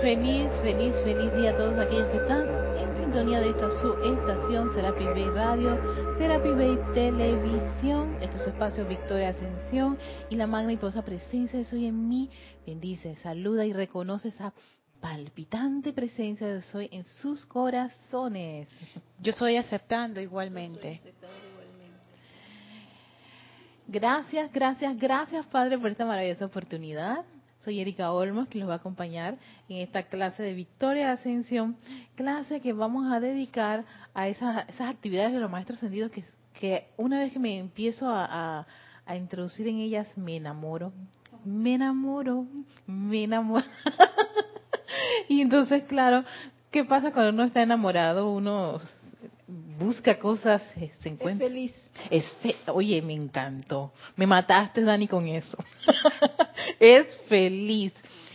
Feliz, feliz, feliz día a todos aquellos que están en sintonía de esta su estación Serapi Bay Radio, Serapi Bay Televisión, este es su espacio Victoria Ascensión y la magna y poderosa presencia de Soy en mí bendice, saluda y reconoce esa palpitante presencia de Soy en sus corazones. Yo soy aceptando igualmente. Gracias, gracias, gracias Padre por esta maravillosa oportunidad. Soy Erika Olmos, que los va a acompañar en esta clase de Victoria de Ascensión, clase que vamos a dedicar a esas, esas actividades de los maestros sentidos que, que una vez que me empiezo a, a, a introducir en ellas me enamoro, me enamoro, me enamoro. y entonces, claro, ¿qué pasa cuando uno está enamorado? Uno busca cosas, se encuentra. Es feliz. Es fe Oye, me encantó. Me mataste, Dani, con eso. es feliz.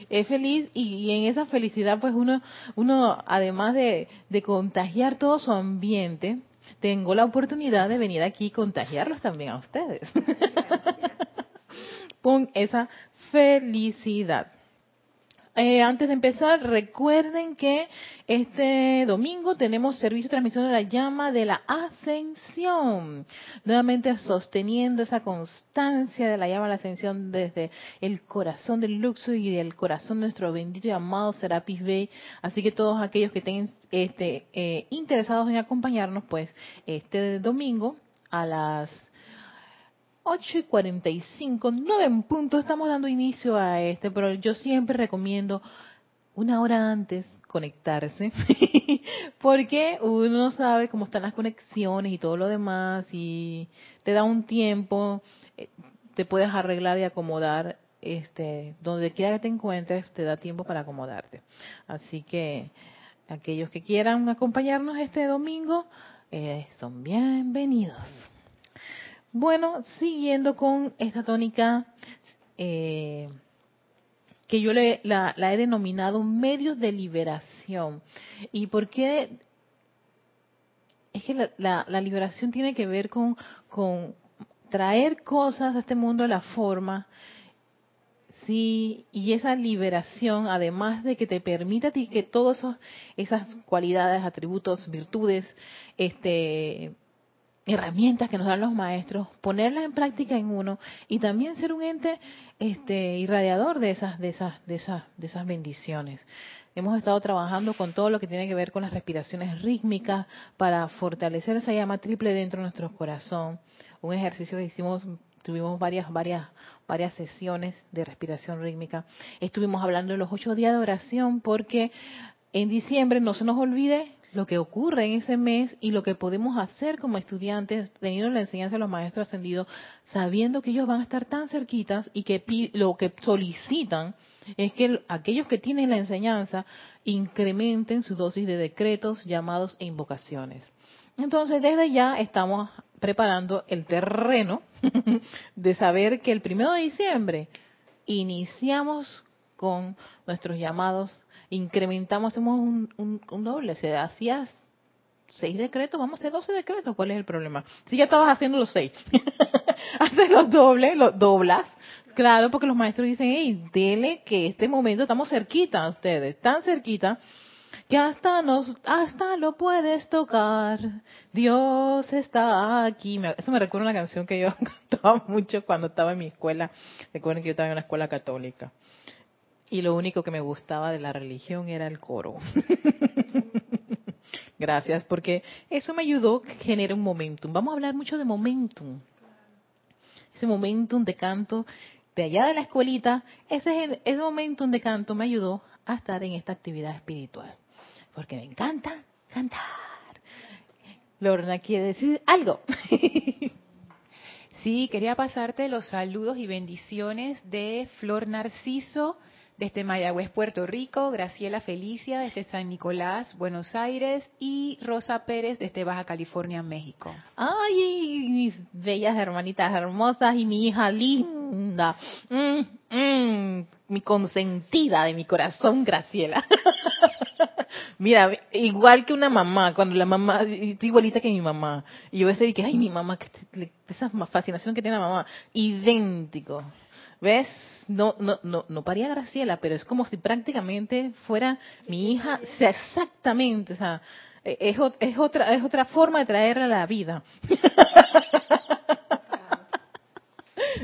Es feliz y, en esa felicidad, pues uno, uno además de, de contagiar todo su ambiente, tengo la oportunidad de venir aquí y contagiarlos también a ustedes. con esa felicidad. Eh, antes de empezar, recuerden que este domingo tenemos servicio de transmisión de la llama de la ascensión. Nuevamente sosteniendo esa constancia de la llama de la ascensión desde el corazón del Luxo y del corazón de nuestro bendito y amado Serapis Bey. Así que todos aquellos que estén este, eh, interesados en acompañarnos, pues este domingo a las 8 y 45, 9 en punto, estamos dando inicio a este, pero yo siempre recomiendo una hora antes conectarse, porque uno no sabe cómo están las conexiones y todo lo demás, y te da un tiempo, te puedes arreglar y acomodar, este, donde quiera que te encuentres, te da tiempo para acomodarte. Así que aquellos que quieran acompañarnos este domingo, eh, son bienvenidos. Bueno, siguiendo con esta tónica eh, que yo le, la, la, he denominado medios de liberación. ¿Y por qué? Es que la, la, liberación tiene que ver con, traer cosas a este mundo de la forma, sí, y esa liberación, además de que te permita a ti que todas esas cualidades, atributos, virtudes, este, herramientas que nos dan los maestros, ponerlas en práctica en uno y también ser un ente este irradiador de esas de esas de esas de esas bendiciones. Hemos estado trabajando con todo lo que tiene que ver con las respiraciones rítmicas para fortalecer esa llama triple dentro de nuestro corazón. Un ejercicio que hicimos tuvimos varias varias varias sesiones de respiración rítmica. Estuvimos hablando de los ocho días de oración porque en diciembre no se nos olvide lo que ocurre en ese mes y lo que podemos hacer como estudiantes, teniendo la enseñanza de los maestros ascendidos, sabiendo que ellos van a estar tan cerquitas y que lo que solicitan es que aquellos que tienen la enseñanza incrementen su dosis de decretos, llamados e invocaciones. Entonces, desde ya estamos preparando el terreno de saber que el primero de diciembre iniciamos con nuestros llamados incrementamos, hacemos un, un, un doble, se hacía seis decretos, vamos a hacer doce decretos, ¿cuál es el problema? Si ya estabas haciendo los seis, haces los dobles, los doblas, claro, porque los maestros dicen, hey, dele que este momento estamos cerquita a ustedes, tan cerquita, que hasta nos, hasta lo puedes tocar, Dios está aquí. Eso me recuerda una canción que yo cantaba mucho cuando estaba en mi escuela, recuerden que yo estaba en una escuela católica y lo único que me gustaba de la religión era el coro. Gracias, porque eso me ayudó a generar un momentum. Vamos a hablar mucho de momentum. Ese momentum de canto de allá de la escuelita, ese, ese momentum de canto me ayudó a estar en esta actividad espiritual. Porque me encanta cantar. Lorna quiere decir algo. Sí, quería pasarte los saludos y bendiciones de Flor Narciso, desde Mayagüez, Puerto Rico, Graciela Felicia desde San Nicolás, Buenos Aires y Rosa Pérez desde Baja California, México. Ay, mis bellas hermanitas hermosas y mi hija linda, mm, mm, mi consentida de mi corazón, Graciela. Mira, igual que una mamá, cuando la mamá, igualita que mi mamá. Y yo a veces dije, ay, mi mamá, esa fascinación que tiene la mamá, idéntico ¿Ves? No, no, no, no paría Graciela, pero es como si prácticamente fuera mi hija, sea, exactamente, o sea, e, es, es, otra, es otra forma de traerla a la vida.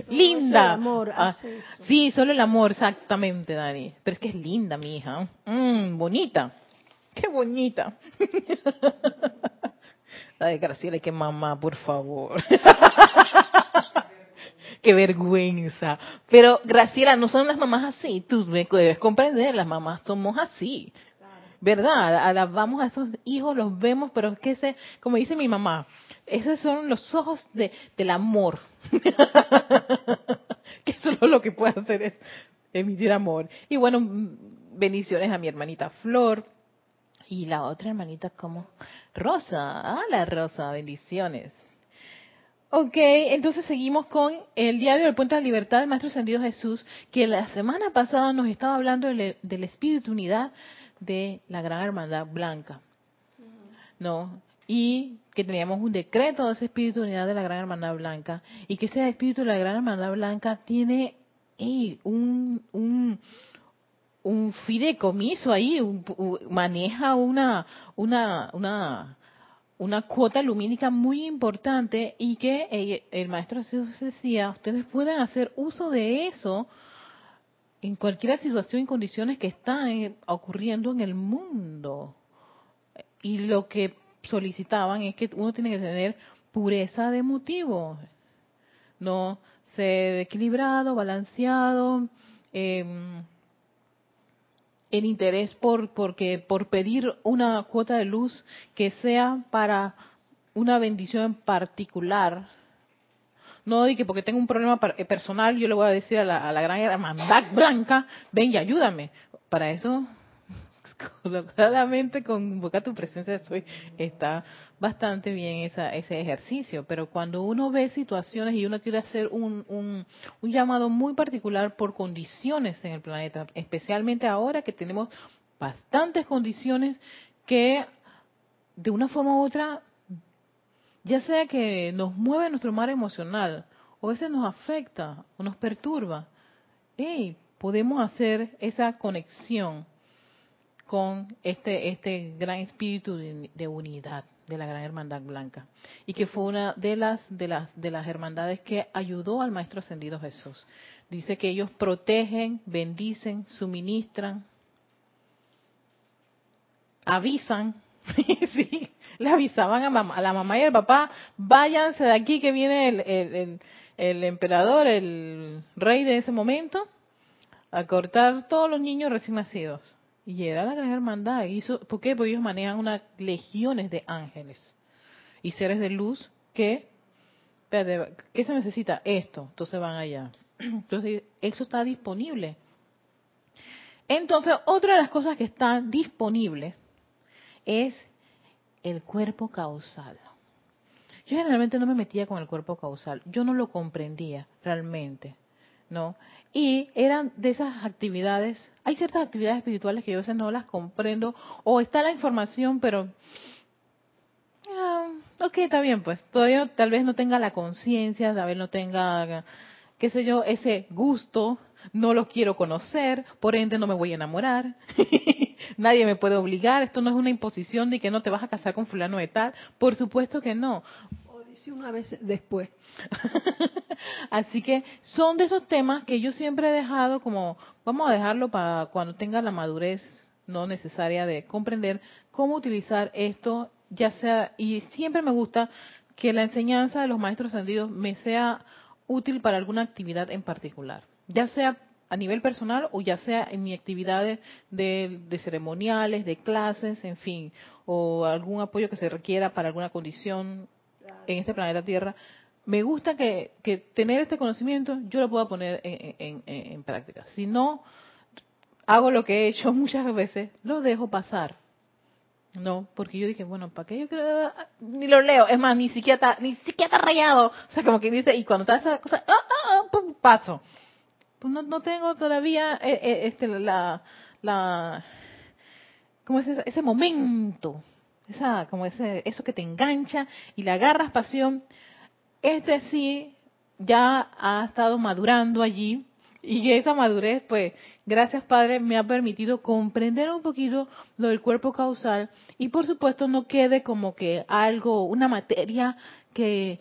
linda. amor ah, sí, solo el amor, exactamente, Dani. Pero es que es linda mi hija. Mm, bonita. Qué bonita. Ay, Graciela, que mamá, por favor. Qué vergüenza. Pero Graciela, no son las mamás así. Tú debes comprender, las mamás somos así. ¿Verdad? Alabamos a esos hijos, los vemos, pero es que ese, como dice mi mamá, esos son los ojos de, del amor. que solo lo que puede hacer es emitir amor. Y bueno, bendiciones a mi hermanita Flor. Y la otra hermanita como Rosa. Ah, la Rosa, bendiciones. Ok, entonces seguimos con el diario del Puente de la Libertad del Maestro Ascendido Jesús, que la semana pasada nos estaba hablando del, del espíritu unidad de la Gran Hermandad Blanca. ¿No? y que teníamos un decreto de ese espíritu unidad de la Gran Hermandad Blanca y que ese espíritu de la Gran Hermandad Blanca tiene un, un, un fideicomiso ahí, maneja una, una, una, una cuota lumínica muy importante y que el, el maestro decía, ustedes pueden hacer uso de eso en cualquier situación y condiciones que están ocurriendo en el mundo. Y lo que solicitaban es que uno tiene que tener pureza de motivo, no ser equilibrado, balanceado, eh, el interés por porque por pedir una cuota de luz que sea para una bendición en particular. No di que porque tengo un problema eh, personal yo le voy a decir a la, a la gran hermandad blanca, ven y ayúdame. Para eso colocadamente convoca tu presencia soy está bastante bien esa, ese ejercicio. Pero cuando uno ve situaciones y uno quiere hacer un, un, un llamado muy particular por condiciones en el planeta especialmente ahora que tenemos bastantes condiciones que de una forma u otra ya sea que nos mueve nuestro mar emocional o a veces nos afecta o nos perturba hey, podemos hacer esa conexión con este, este gran espíritu de, unidad de la gran hermandad blanca y que fue una de las de las de las hermandades que ayudó al maestro ascendido Jesús. Dice que ellos protegen, bendicen, suministran, avisan, sí, le avisaban a, a, la mamá y al papá, váyanse de aquí que viene el, el, el emperador, el rey de ese momento, a cortar todos los niños recién nacidos. Y era la gran hermandad. Hizo, ¿Por qué? Porque ellos manejan unas legiones de ángeles y seres de luz que, ¿qué se necesita? Esto. Entonces van allá. Entonces, eso está disponible. Entonces, otra de las cosas que está disponible es el cuerpo causal. Yo generalmente no me metía con el cuerpo causal. Yo no lo comprendía realmente. ¿No? Y eran de esas actividades, hay ciertas actividades espirituales que yo a veces no las comprendo, o está la información, pero, ah, ok, está bien, pues, todavía tal vez no tenga la conciencia, tal vez no tenga, qué sé yo, ese gusto, no lo quiero conocer, por ende no me voy a enamorar, nadie me puede obligar, esto no es una imposición de que no te vas a casar con fulano de tal, por supuesto que no, una vez después. Así que son de esos temas que yo siempre he dejado como, vamos a dejarlo para cuando tenga la madurez no necesaria de comprender cómo utilizar esto, ya sea, y siempre me gusta que la enseñanza de los maestros ascendidos me sea útil para alguna actividad en particular, ya sea a nivel personal o ya sea en mi actividades de, de, ceremoniales, de clases, en fin, o algún apoyo que se requiera para alguna condición en este planeta Tierra, me gusta que, tener este conocimiento yo lo pueda poner en, práctica. Si no hago lo que he hecho muchas veces, lo dejo pasar. No, porque yo dije, bueno, ¿para qué yo ni lo leo? Es más, ni siquiera ni siquiera está rayado. O sea, como que dice, y cuando está esa cosa, ¡ah, ah, ah paso. Pues no, no tengo todavía eh, eh, este, la, la, ¿cómo es ese momento? Esa, como ese, eso que te engancha y le agarras pasión, este sí ya ha estado madurando allí y esa madurez, pues, gracias Padre, me ha permitido comprender un poquito lo del cuerpo causal y por supuesto no quede como que algo, una materia que,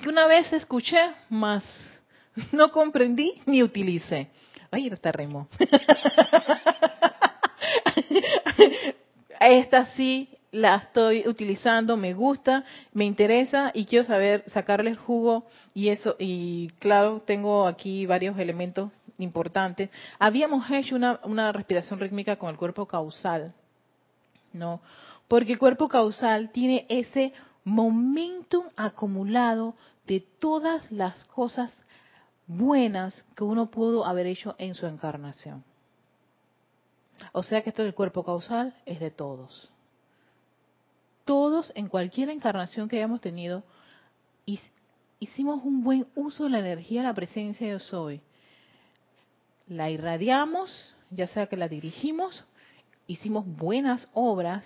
que una vez escuché, más no comprendí ni utilicé. Ay, está remo. Esta sí la estoy utilizando, me gusta, me interesa y quiero saber sacarle el jugo y eso y claro, tengo aquí varios elementos importantes. Habíamos hecho una, una respiración rítmica con el cuerpo causal, ¿no? Porque el cuerpo causal tiene ese momentum acumulado de todas las cosas buenas que uno pudo haber hecho en su encarnación. O sea que esto del cuerpo causal es de todos. Todos, en cualquier encarnación que hayamos tenido, hicimos un buen uso de la energía la presencia de soy. La irradiamos, ya sea que la dirigimos, hicimos buenas obras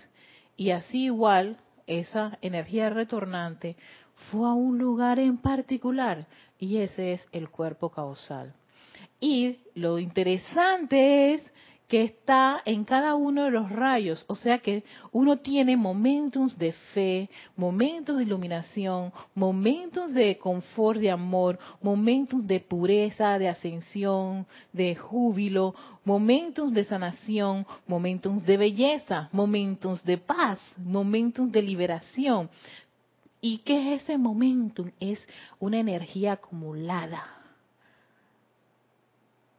y así igual esa energía retornante fue a un lugar en particular y ese es el cuerpo causal. Y lo interesante es que está en cada uno de los rayos, o sea que uno tiene momentos de fe, momentos de iluminación, momentos de confort, de amor, momentos de pureza, de ascensión, de júbilo, momentos de sanación, momentos de belleza, momentos de paz, momentos de liberación. ¿Y qué es ese momentum? Es una energía acumulada.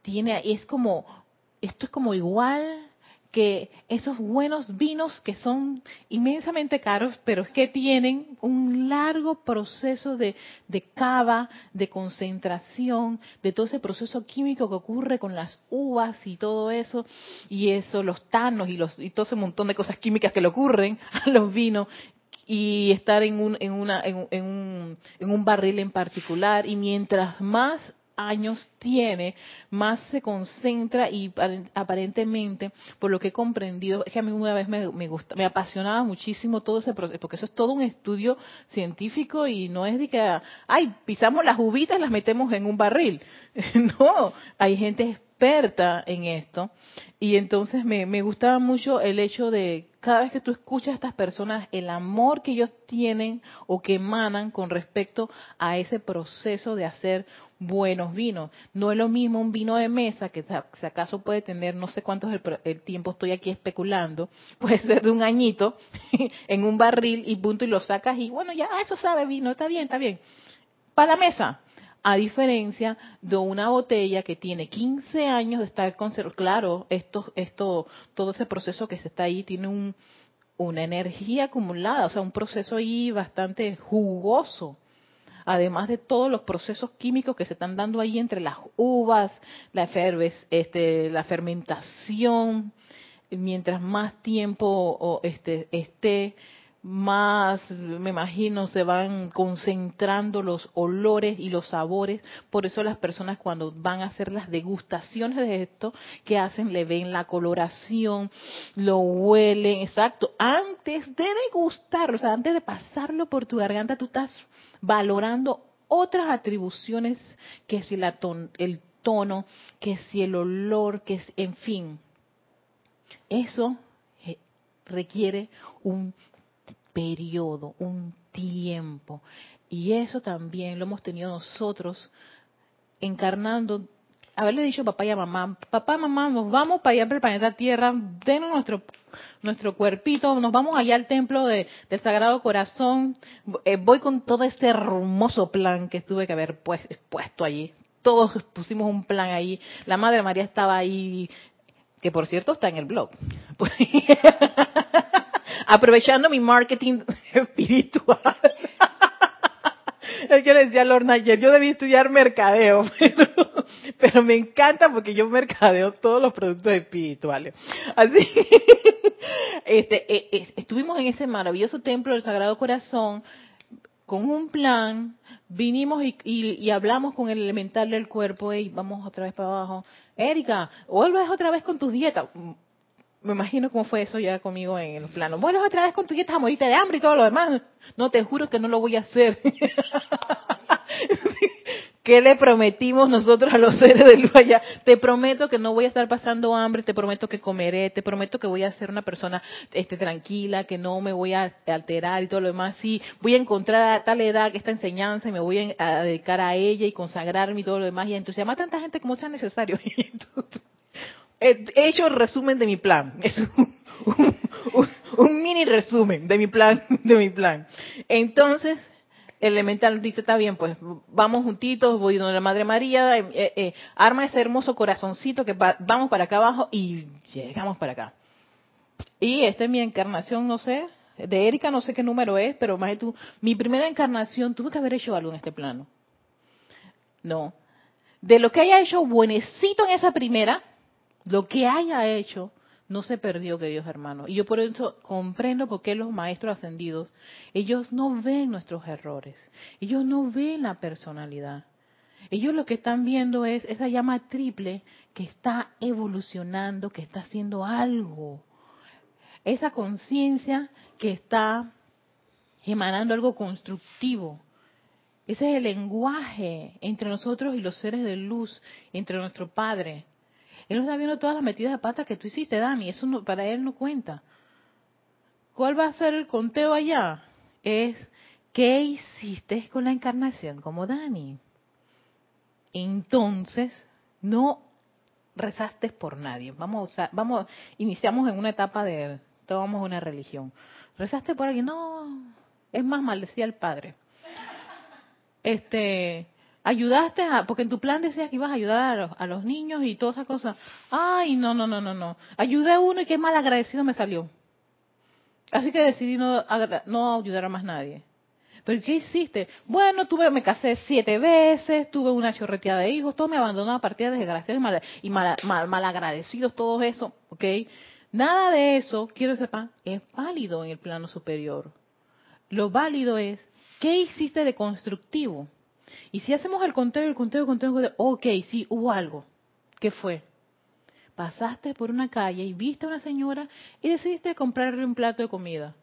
Tiene, es como esto es como igual que esos buenos vinos que son inmensamente caros, pero es que tienen un largo proceso de, de cava, de concentración, de todo ese proceso químico que ocurre con las uvas y todo eso, y eso, los tanos y, los, y todo ese montón de cosas químicas que le ocurren a los vinos, y estar en un, en, una, en, un, en un barril en particular, y mientras más años tiene, más se concentra y aparentemente, por lo que he comprendido, es que a mí una vez me, me, gusta, me apasionaba muchísimo todo ese proceso, porque eso es todo un estudio científico y no es de que, ay, pisamos las uvitas y las metemos en un barril. no, hay gente experta en esto y entonces me, me gustaba mucho el hecho de cada vez que tú escuchas a estas personas, el amor que ellos tienen o que emanan con respecto a ese proceso de hacer buenos vinos. No es lo mismo un vino de mesa, que si acaso puede tener, no sé cuánto es el, tiempo, estoy aquí especulando, puede ser de un añito en un barril y punto y lo sacas y bueno, ya eso sabe vino, está bien, está bien. Para la mesa, a diferencia de una botella que tiene 15 años de estar conservada. Claro, esto, esto, todo ese proceso que se está ahí tiene un, una energía acumulada, o sea, un proceso ahí bastante jugoso. Además de todos los procesos químicos que se están dando ahí entre las uvas, la, este, la fermentación, mientras más tiempo este, esté más, me imagino, se van concentrando los olores y los sabores. Por eso las personas cuando van a hacer las degustaciones de esto, ¿qué hacen? Le ven la coloración, lo huelen, exacto. Antes de degustarlo, o sea, antes de pasarlo por tu garganta, tú estás valorando otras atribuciones, que si la el tono, que si el olor, que es, en fin. Eso eh, requiere un periodo, un tiempo. Y eso también lo hemos tenido nosotros encarnando, haberle dicho papá y a mamá, papá, mamá, nos vamos para allá para el planeta Tierra, denos nuestro nuestro cuerpito, nos vamos allá al templo de, del Sagrado Corazón, eh, voy con todo ese hermoso plan que tuve que haber pues, puesto allí. Todos pusimos un plan ahí. La Madre María estaba ahí, que por cierto está en el blog. Aprovechando mi marketing espiritual. Es que le decía Lorna ayer, yo debí estudiar mercadeo, pero, me encanta porque yo mercadeo todos los productos espirituales. Así, este, eh, eh, estuvimos en ese maravilloso templo del Sagrado Corazón con un plan, vinimos y, y, hablamos con el elemental del cuerpo, y vamos otra vez para abajo. Erika, vuelves otra vez con tus dietas me imagino cómo fue eso ya conmigo en el plano. Bueno, otra vez con tu dieta a morirte de hambre y todo lo demás. No, te juro que no lo voy a hacer. ¿Qué le prometimos nosotros a los seres de luz allá? Te prometo que no voy a estar pasando hambre, te prometo que comeré, te prometo que voy a ser una persona este, tranquila, que no me voy a alterar y todo lo demás. Sí, voy a encontrar a tal edad esta enseñanza y me voy a dedicar a ella y consagrarme y todo lo demás y entusiasmar a tanta gente como sea necesario. He hecho resumen de mi plan. Es un mini resumen de mi plan, de mi plan. Entonces, elemental dice, está bien, pues vamos juntitos, voy donde la Madre María, eh, eh, eh, arma ese hermoso corazoncito que vamos para acá abajo y llegamos para acá. Y esta es mi encarnación, no sé, de Erika no sé qué número es, pero más de tú, mi primera encarnación tuve que haber hecho algo en este plano. No. De lo que haya hecho buenecito en esa primera, lo que haya hecho, no se perdió, queridos hermanos. Y yo por eso comprendo por qué los maestros ascendidos, ellos no ven nuestros errores, ellos no ven la personalidad. Ellos lo que están viendo es esa llama triple que está evolucionando, que está haciendo algo. Esa conciencia que está emanando algo constructivo. Ese es el lenguaje entre nosotros y los seres de luz, entre nuestro Padre. Él no está viendo todas las metidas de pata que tú hiciste, Dani. Eso no, para él no cuenta. ¿Cuál va a ser el conteo allá? Es, ¿qué hiciste con la encarnación como Dani? Entonces, no rezaste por nadie. Vamos a vamos, iniciamos en una etapa de, tomamos una religión. ¿Rezaste por alguien? No, es más, maldecía al padre. Este, ayudaste a, porque en tu plan decías que ibas a ayudar a los, niños y todas esas cosas. Ay, no, no, no, no, no. Ayudé a uno y qué mal agradecido me salió. Así que decidí no, no ayudar a más nadie. ¿Pero qué hiciste? Bueno, tuve, me casé siete veces, tuve una chorreteada de hijos, todo me abandonó a partir de desgraciados y, mal, y mal, mal, agradecidos, todo eso, ¿ok? Nada de eso, quiero sepan, es válido en el plano superior. Lo válido es, ¿qué hiciste de constructivo? Y si hacemos el conteo, el conteo, el conteo, el conteo, ok, sí, hubo algo. ¿Qué fue? Pasaste por una calle y viste a una señora y decidiste comprarle un plato de comida.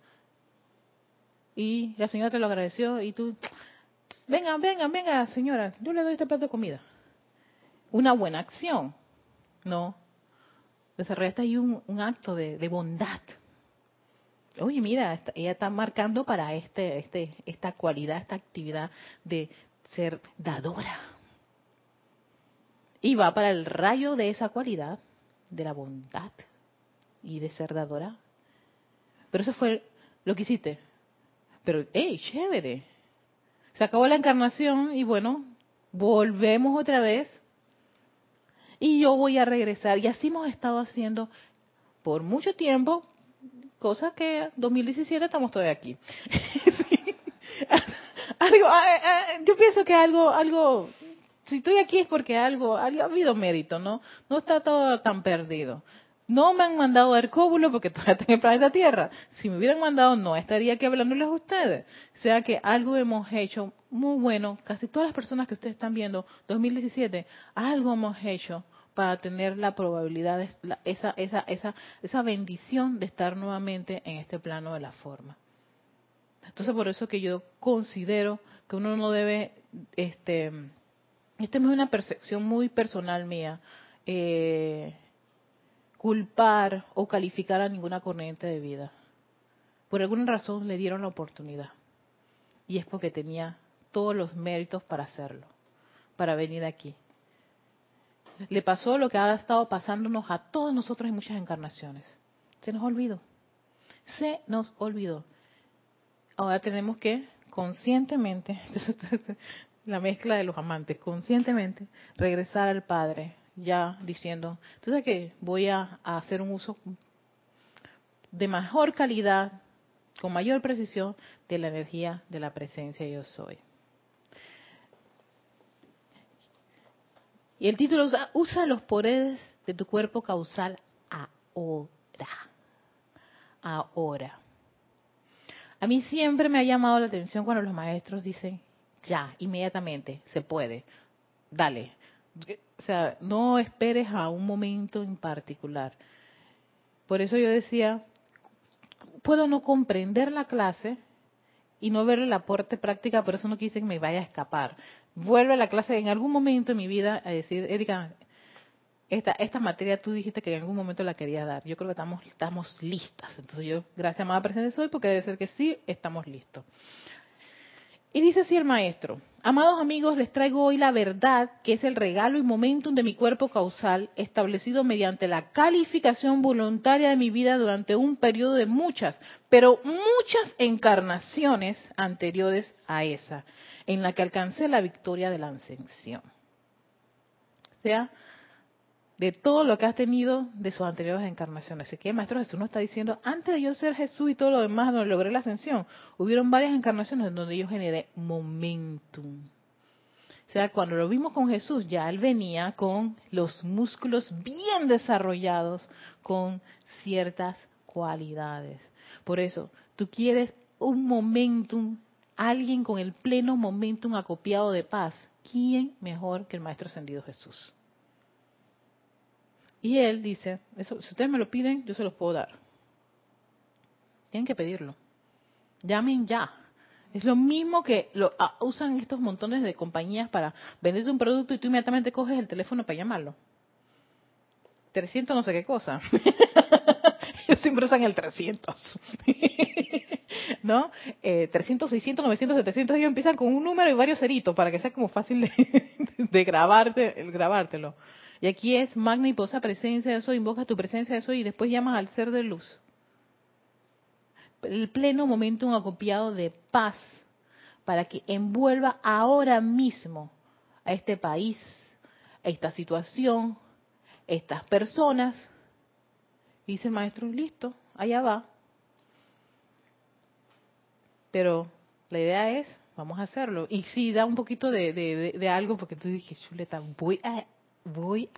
Y la señora te lo agradeció y tú, venga, venga, venga, señora, yo le doy este plato de comida. Una buena acción, ¿no? Desarrollaste ahí un, acto de, de, bondad. Oye, mira, ella está marcando para este, este, esta cualidad, esta actividad de, ser dadora. Y va para el rayo de esa cualidad, de la bondad y de ser dadora. Pero eso fue lo que hiciste. Pero, hey, chévere. Se acabó la encarnación y bueno, volvemos otra vez. Y yo voy a regresar. Y así hemos estado haciendo por mucho tiempo, cosa que 2017 estamos todavía aquí. algo, ah, eh, eh, yo pienso que algo, algo, si estoy aquí es porque algo, ha habido mérito, ¿no? No está todo tan perdido. No me han mandado a cóbulo porque todavía tengo el planeta Tierra. Si me hubieran mandado, no estaría aquí hablándoles a ustedes. O sea que algo hemos hecho muy bueno. Casi todas las personas que ustedes están viendo, 2017, algo hemos hecho para tener la probabilidad, esa, esa, esa, esa bendición de estar nuevamente en este plano de la forma. Entonces por eso que yo considero que uno no debe, este, esta es una percepción muy personal mía, eh, culpar o calificar a ninguna corriente de vida. Por alguna razón le dieron la oportunidad. Y es porque tenía todos los méritos para hacerlo, para venir aquí. Le pasó lo que ha estado pasándonos a todos nosotros en muchas encarnaciones. Se nos olvidó. Se nos olvidó. Ahora tenemos que conscientemente, la mezcla de los amantes, conscientemente regresar al Padre, ya diciendo, entonces que voy a, hacer un uso de mejor calidad, con mayor precisión, de la energía de la presencia yo soy. Y el título usa, usa los poderes de tu cuerpo causal ahora. Ahora. A mí siempre me ha llamado la atención cuando los maestros dicen, ya, inmediatamente, se puede, dale. O sea, no esperes a un momento en particular. Por eso yo decía, puedo no comprender la clase y no ver el aporte práctica, pero eso no quiere que me vaya a escapar. vuelve a la clase en algún momento en mi vida a decir, Erika, esta, esta materia tú dijiste que en algún momento la quería dar. Yo creo que estamos, estamos listas. Entonces yo, gracias a Presencia Soy, porque debe ser que sí, estamos listos. Y dice así el maestro, amados amigos, les traigo hoy la verdad, que es el regalo y momentum de mi cuerpo causal, establecido mediante la calificación voluntaria de mi vida durante un periodo de muchas, pero muchas encarnaciones anteriores a esa, en la que alcancé la victoria de la ascensión. O sea, de todo lo que has tenido de sus anteriores encarnaciones. Así que Maestro Jesús nos está diciendo, antes de yo ser Jesús y todo lo demás, donde logré la ascensión, hubieron varias encarnaciones en donde yo generé momentum. O sea, cuando lo vimos con Jesús, ya él venía con los músculos bien desarrollados, con ciertas cualidades. Por eso, tú quieres un momentum, alguien con el pleno momentum acopiado de paz. ¿Quién mejor que el Maestro Ascendido Jesús? Y él dice, eso, si ustedes me lo piden, yo se los puedo dar. Tienen que pedirlo. Llamen ya. Es lo mismo que lo, usan estos montones de compañías para venderte un producto y tú inmediatamente coges el teléfono para llamarlo. 300 no sé qué cosa. Ellos siempre usan el 300. ¿No? Eh, 300, 600, 900, 700, ellos empiezan con un número y varios ceritos para que sea como fácil de, de grabarte, el grabártelo. Y aquí es magna y posa presencia de soy, invoca tu presencia de soy y después llamas al ser de luz. El pleno momento un acopiado de paz para que envuelva ahora mismo a este país, a esta situación, a estas personas. Y dice el maestro, listo, allá va. Pero la idea es, vamos a hacerlo. Y sí, da un poquito de, de algo, porque tú dices, chuleta, voy a voy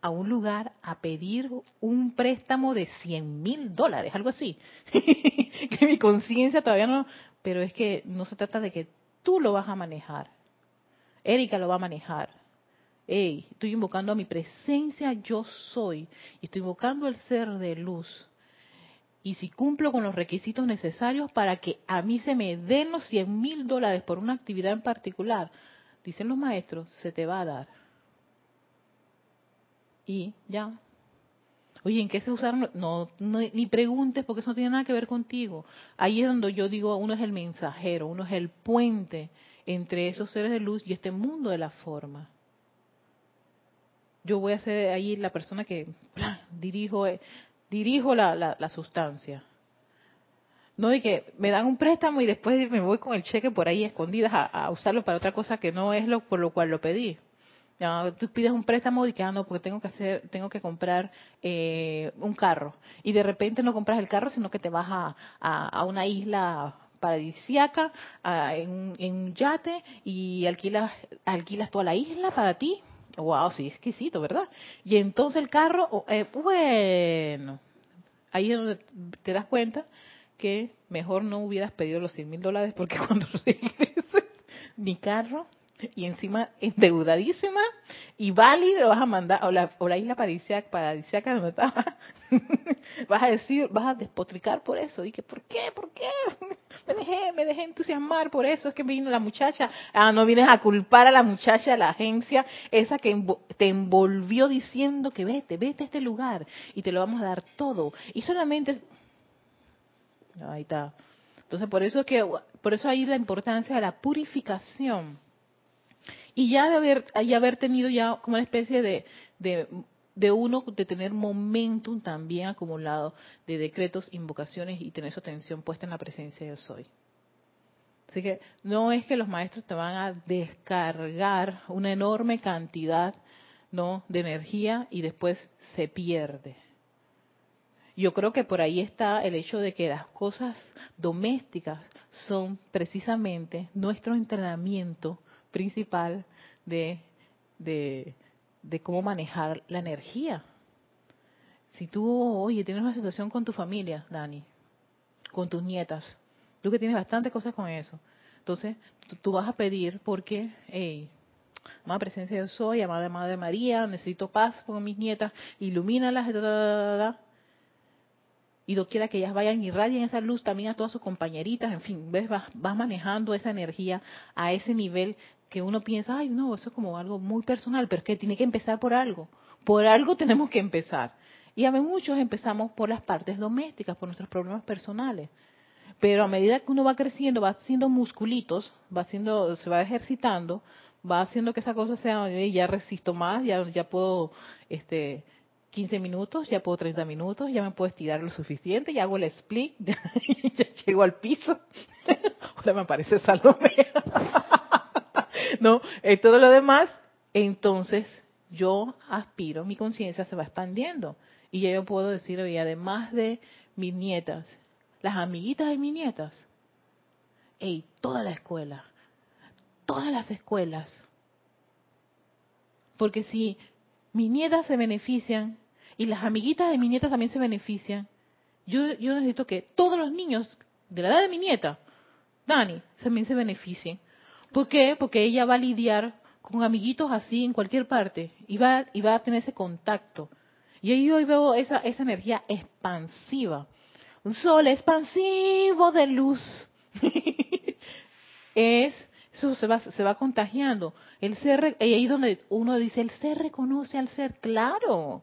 a un lugar a pedir un préstamo de 100 mil dólares, algo así. que mi conciencia todavía no... Pero es que no se trata de que tú lo vas a manejar. Erika lo va a manejar. Hey, estoy invocando a mi presencia, yo soy. Y estoy invocando al ser de luz. Y si cumplo con los requisitos necesarios para que a mí se me den los 100 mil dólares por una actividad en particular, dicen los maestros, se te va a dar y ya. Oye, ¿en qué se usaron? No, ni preguntes porque eso no tiene nada que ver contigo. Ahí es donde yo digo, uno es el mensajero, uno es el puente entre esos seres de luz y este mundo de la forma. Yo voy a ser ahí la persona que dirijo, eh, dirijo la, la, sustancia. No de que me dan un préstamo y después me voy con el cheque por ahí escondidas a, a usarlo para otra cosa que no es lo por lo cual lo pedí. Ya, tú pides un préstamo y que, ah, no, porque tengo que hacer, tengo que comprar eh, un carro. Y de repente no compras el carro, sino que te vas a, a, una isla paradisiaca, en, en, un yate, y alquilas, alquilas toda la isla para ti. Wow, sí, exquisito, ¿verdad? Y entonces el carro, eh, bueno, ahí es donde te das cuenta que mejor no hubieras pedido los 100 mil dólares porque cuando regreses, ni carro, y encima endeudadísima y Bali le vas a mandar o la, o la isla paradisíaca, donde estaba vas a decir vas a despotricar por eso. Y que por qué por qué me dejé me dejé entusiasmar por eso. Es que vino la muchacha. Ah no vienes a culpar a la muchacha de la agencia esa que te envolvió diciendo que vete vete a este lugar y te lo vamos a dar todo. Y solamente ahí está. Entonces por eso que por eso ahí la importancia de la purificación y ya de haber, haber tenido ya como una especie de, de, uno, de tener momentum también acumulado de decretos, invocaciones y tener su atención puesta en la presencia de soy. Así que no es que los maestros te van a descargar una enorme cantidad ¿no? de energía y después se pierde. Yo creo que por ahí está el hecho de que las cosas domésticas son precisamente nuestro entrenamiento principal de, de, cómo manejar la energía. Si tú, oye, tienes una situación con tu familia, Dani, con tus nietas, tú que tienes bastantes cosas con eso, entonces tú, vas a pedir porque, hey, amada presencia yo soy, amada Madre María, necesito paz con mis nietas, ilumínalas, da, y doquiera que ellas vayan irradien esa luz también a todas sus compañeritas, en fin, ves, vas, vas manejando esa energía a ese nivel que uno piensa, ay, no, eso es como algo muy personal, pero es que tiene que empezar por algo. Por algo tenemos que empezar. Y a muchos empezamos por las partes domésticas, por nuestros problemas personales. Pero a medida que uno va creciendo, va haciendo musculitos, va haciendo, se va ejercitando, va haciendo que esa cosa sea, ya resisto más, ya, ya puedo, este, 15 minutos, ya puedo 30 minutos, ya me puedo estirar lo suficiente, ya hago el split, ya, llego al piso. Ahora me aparece Salomé. No, eh, todo lo demás, entonces yo aspiro, mi conciencia se va expandiendo. Y ya yo puedo decir, oye, además de mis nietas, las amiguitas de mis nietas, hey, toda la escuela, todas las escuelas. Porque si mis nietas se benefician y las amiguitas de mis nietas también se benefician, yo, yo necesito que todos los niños de la edad de mi nieta, Dani, también se beneficien. ¿Por qué? Porque ella va a lidiar con amiguitos así en cualquier parte y va, y va a tener ese contacto. Y ahí hoy veo esa, esa energía expansiva. Un sol expansivo de luz. es, eso se va, se va contagiando. El ser, ahí donde uno dice, el ser reconoce al ser, claro.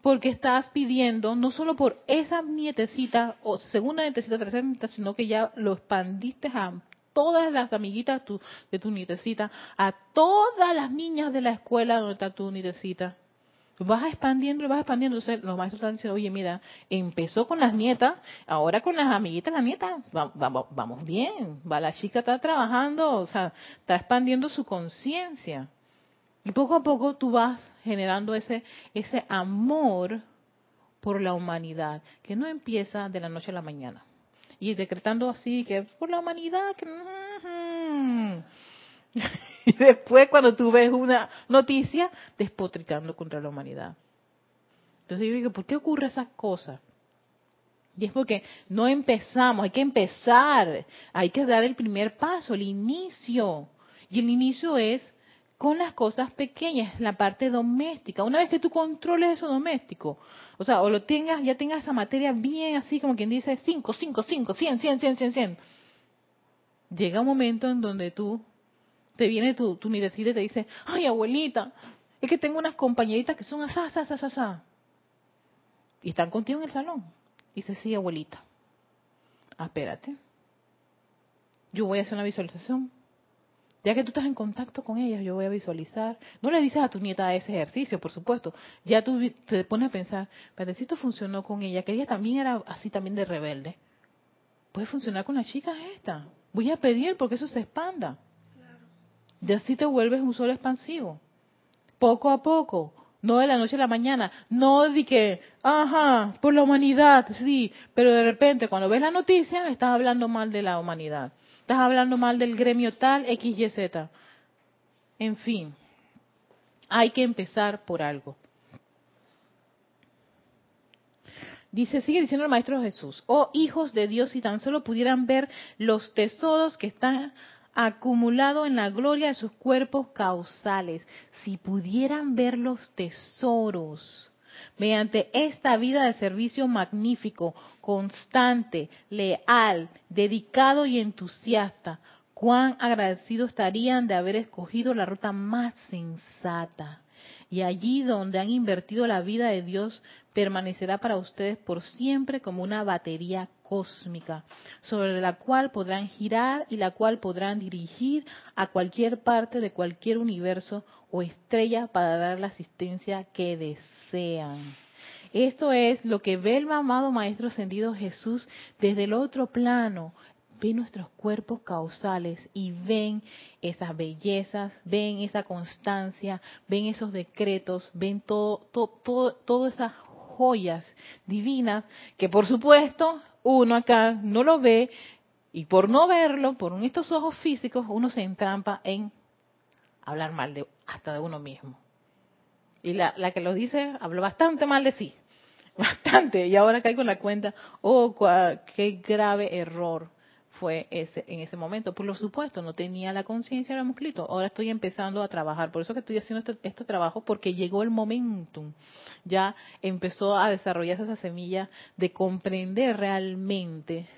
Porque estás pidiendo, no solo por esa nietecita, o segunda nietecita, tercera nietecita, sino que ya lo expandiste a todas las amiguitas de tu nietecita, a todas las niñas de la escuela donde está tu nietecita. Vas expandiendo y vas expandiendo. Entonces los maestros están diciendo, oye, mira, empezó con las nietas, ahora con las amiguitas, las nietas, vamos, vamos bien. Va, la chica está trabajando, o sea, está expandiendo su conciencia. Y poco a poco tú vas generando ese, ese amor por la humanidad, que no empieza de la noche a la mañana y decretando así que por la humanidad que y después cuando tú ves una noticia despotricando contra la humanidad. Entonces yo digo ¿por qué ocurre esas cosas? y es porque no empezamos hay que empezar hay que dar el primer paso el inicio. Y el inicio es con las cosas pequeñas, la parte doméstica. Una vez que tú controles eso doméstico, o sea, o lo tengas, ya tengas esa materia bien así como quien dice 5, 5, 5, 100, 100, 100, 100, 100. Llega un momento en donde tú, te viene tu, tu y te dice, ay abuelita, es que tengo unas compañeritas que son asá, asá, asá, asá. Y están contigo en el salón. Dice, sí, abuelita. Espérate. Yo voy a hacer una visualización ya que tú estás en contacto con ellas, yo voy a visualizar. No le dices a tu nieta ese ejercicio, por supuesto. Ya tú te pones a pensar, pero si esto funcionó con ella, que ella también era así también de rebelde, puede funcionar con las chicas esta. Voy a pedir porque eso se expanda. Y así te vuelves un sol expansivo. Poco a poco, no de la noche a la mañana, no de que, ajá, por la humanidad, sí, pero de repente cuando ves la noticia estás hablando mal de la humanidad. Estás hablando mal del gremio tal, X, Y, Z. En fin, hay que empezar por algo. Dice, sigue diciendo el Maestro Jesús, oh hijos de Dios, si tan solo pudieran ver los tesoros que están acumulados en la gloria de sus cuerpos causales, si pudieran ver los tesoros mediante esta vida de servicio magnífico, constante, leal, dedicado y entusiasta, cuán agradecidos estarían de haber escogido la ruta más sensata. Y allí donde han invertido la vida de Dios permanecerá para ustedes por siempre como una batería cósmica, sobre la cual podrán girar y la cual podrán dirigir a cualquier parte de cualquier universo o estrella para dar la asistencia que desean. Esto es lo que ve el amado Maestro Ascendido Jesús desde el otro plano. Ve nuestros cuerpos causales y ven esas bellezas, ven esa constancia, ven esos decretos, ven todo, todo, todo, todas esas joyas divinas que por supuesto uno acá no lo ve y por no verlo, por estos ojos físicos, uno se entrampa en hablar mal de hasta de uno mismo. Y la, la que lo dice habló bastante mal de sí, bastante. Y ahora caigo en la cuenta, oh, qué grave error fue ese en ese momento. Por supuesto, no tenía la conciencia, lo hemos escrito. Ahora estoy empezando a trabajar. Por eso que estoy haciendo este, este trabajo, porque llegó el momentum. Ya empezó a desarrollarse esa semilla de comprender realmente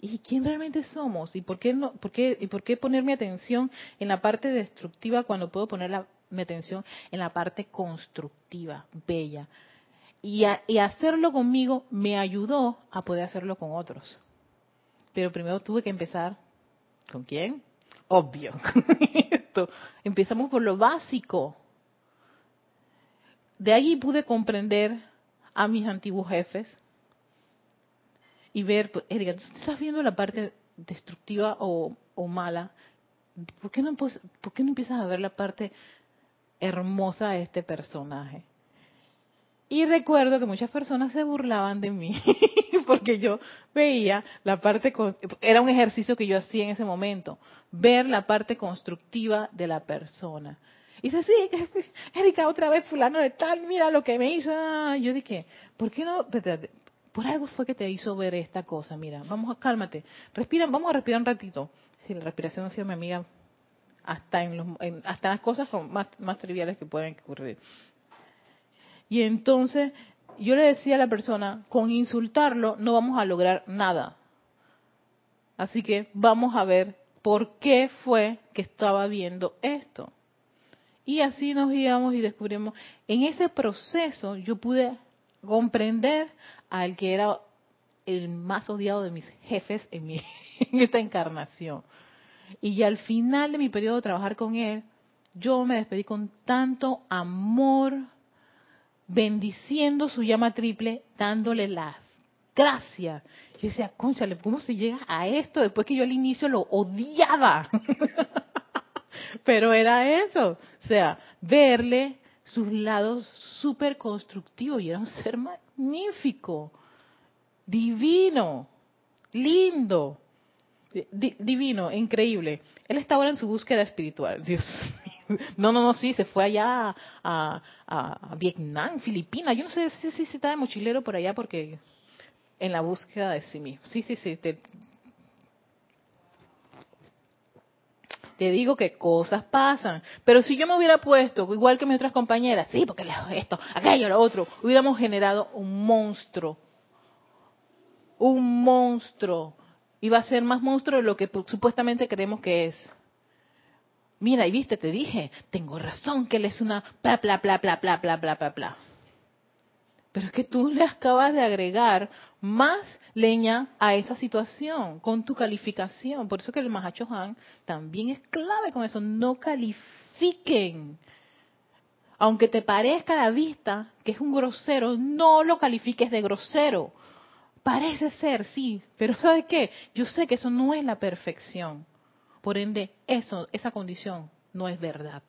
¿y quién realmente somos? ¿Y por qué, no, por qué, y por qué poner mi atención en la parte destructiva cuando puedo poner la, mi atención en la parte constructiva, bella? Y, y hacerlo conmigo me ayudó a poder hacerlo con otros. Pero primero tuve que empezar, ¿con quién? Obvio. Empezamos por lo básico. De ahí pude comprender a mis antiguos jefes, y ver, pues, Erika, tú estás viendo la parte destructiva o, mala, ¿por qué, no, ¿por qué no empiezas a ver la parte hermosa de este personaje? Y recuerdo que muchas personas se burlaban de mí porque yo veía la parte, era un ejercicio que yo hacía en ese momento, ver la parte constructiva de la persona. Y dice, sí, Erika, otra vez fulano de tal, mira lo que me hizo. Ah, yo dije, ¿por qué no? por algo fue que te hizo ver esta cosa. Mira, vamos a cálmate. Respira, vamos a respirar un ratito. Si la respiración ha sido mi amiga hasta en, los, hasta las cosas más, más triviales que pueden ocurrir. Y entonces yo le decía a la persona, con insultarlo no vamos a lograr nada. Así que vamos a ver por qué fue que estaba viendo esto. Y así nos guiamos y descubrimos, en ese proceso yo pude comprender al que era el más odiado de mis jefes en, mi, en esta encarnación. Y al final de mi periodo de trabajar con él, yo me despedí con tanto amor, bendiciendo su llama triple, dándole las gracias. Yo decía, conchale, ¿cómo se llega a esto después que yo al inicio lo odiaba? Pero era eso, o sea, verle sus lados súper constructivos y era un ser magnífico, divino, lindo, divino, increíble. Él está ahora en su búsqueda espiritual. Dios No, no, no, sí, se fue allá a, a, Vietnam, Filipinas. Yo no sé si, si, está de mochilero por allá porque en la búsqueda de sí mismo. Sí, sí, sí, te, digo que cosas pasan. Pero si yo me hubiera puesto, igual que mis otras compañeras, sí, porque esto, aquello, lo otro, hubiéramos generado un monstruo. Un monstruo. Va a ser más monstruo de lo que supuestamente creemos que es. Mira, y viste, te dije, tengo razón que él es una bla, bla, bla, bla, bla, bla, bla, bla, bla. Pero es que tú le acabas de agregar más leña a esa situación con tu calificación. Por eso que el Mahacho Han también es clave con eso. No califiquen. Aunque te parezca a la vista que es un grosero, no lo califiques de grosero. Parece ser, sí, pero ¿sabes qué? Yo sé que eso no es la perfección. Por ende, eso, esa condición no es verdad.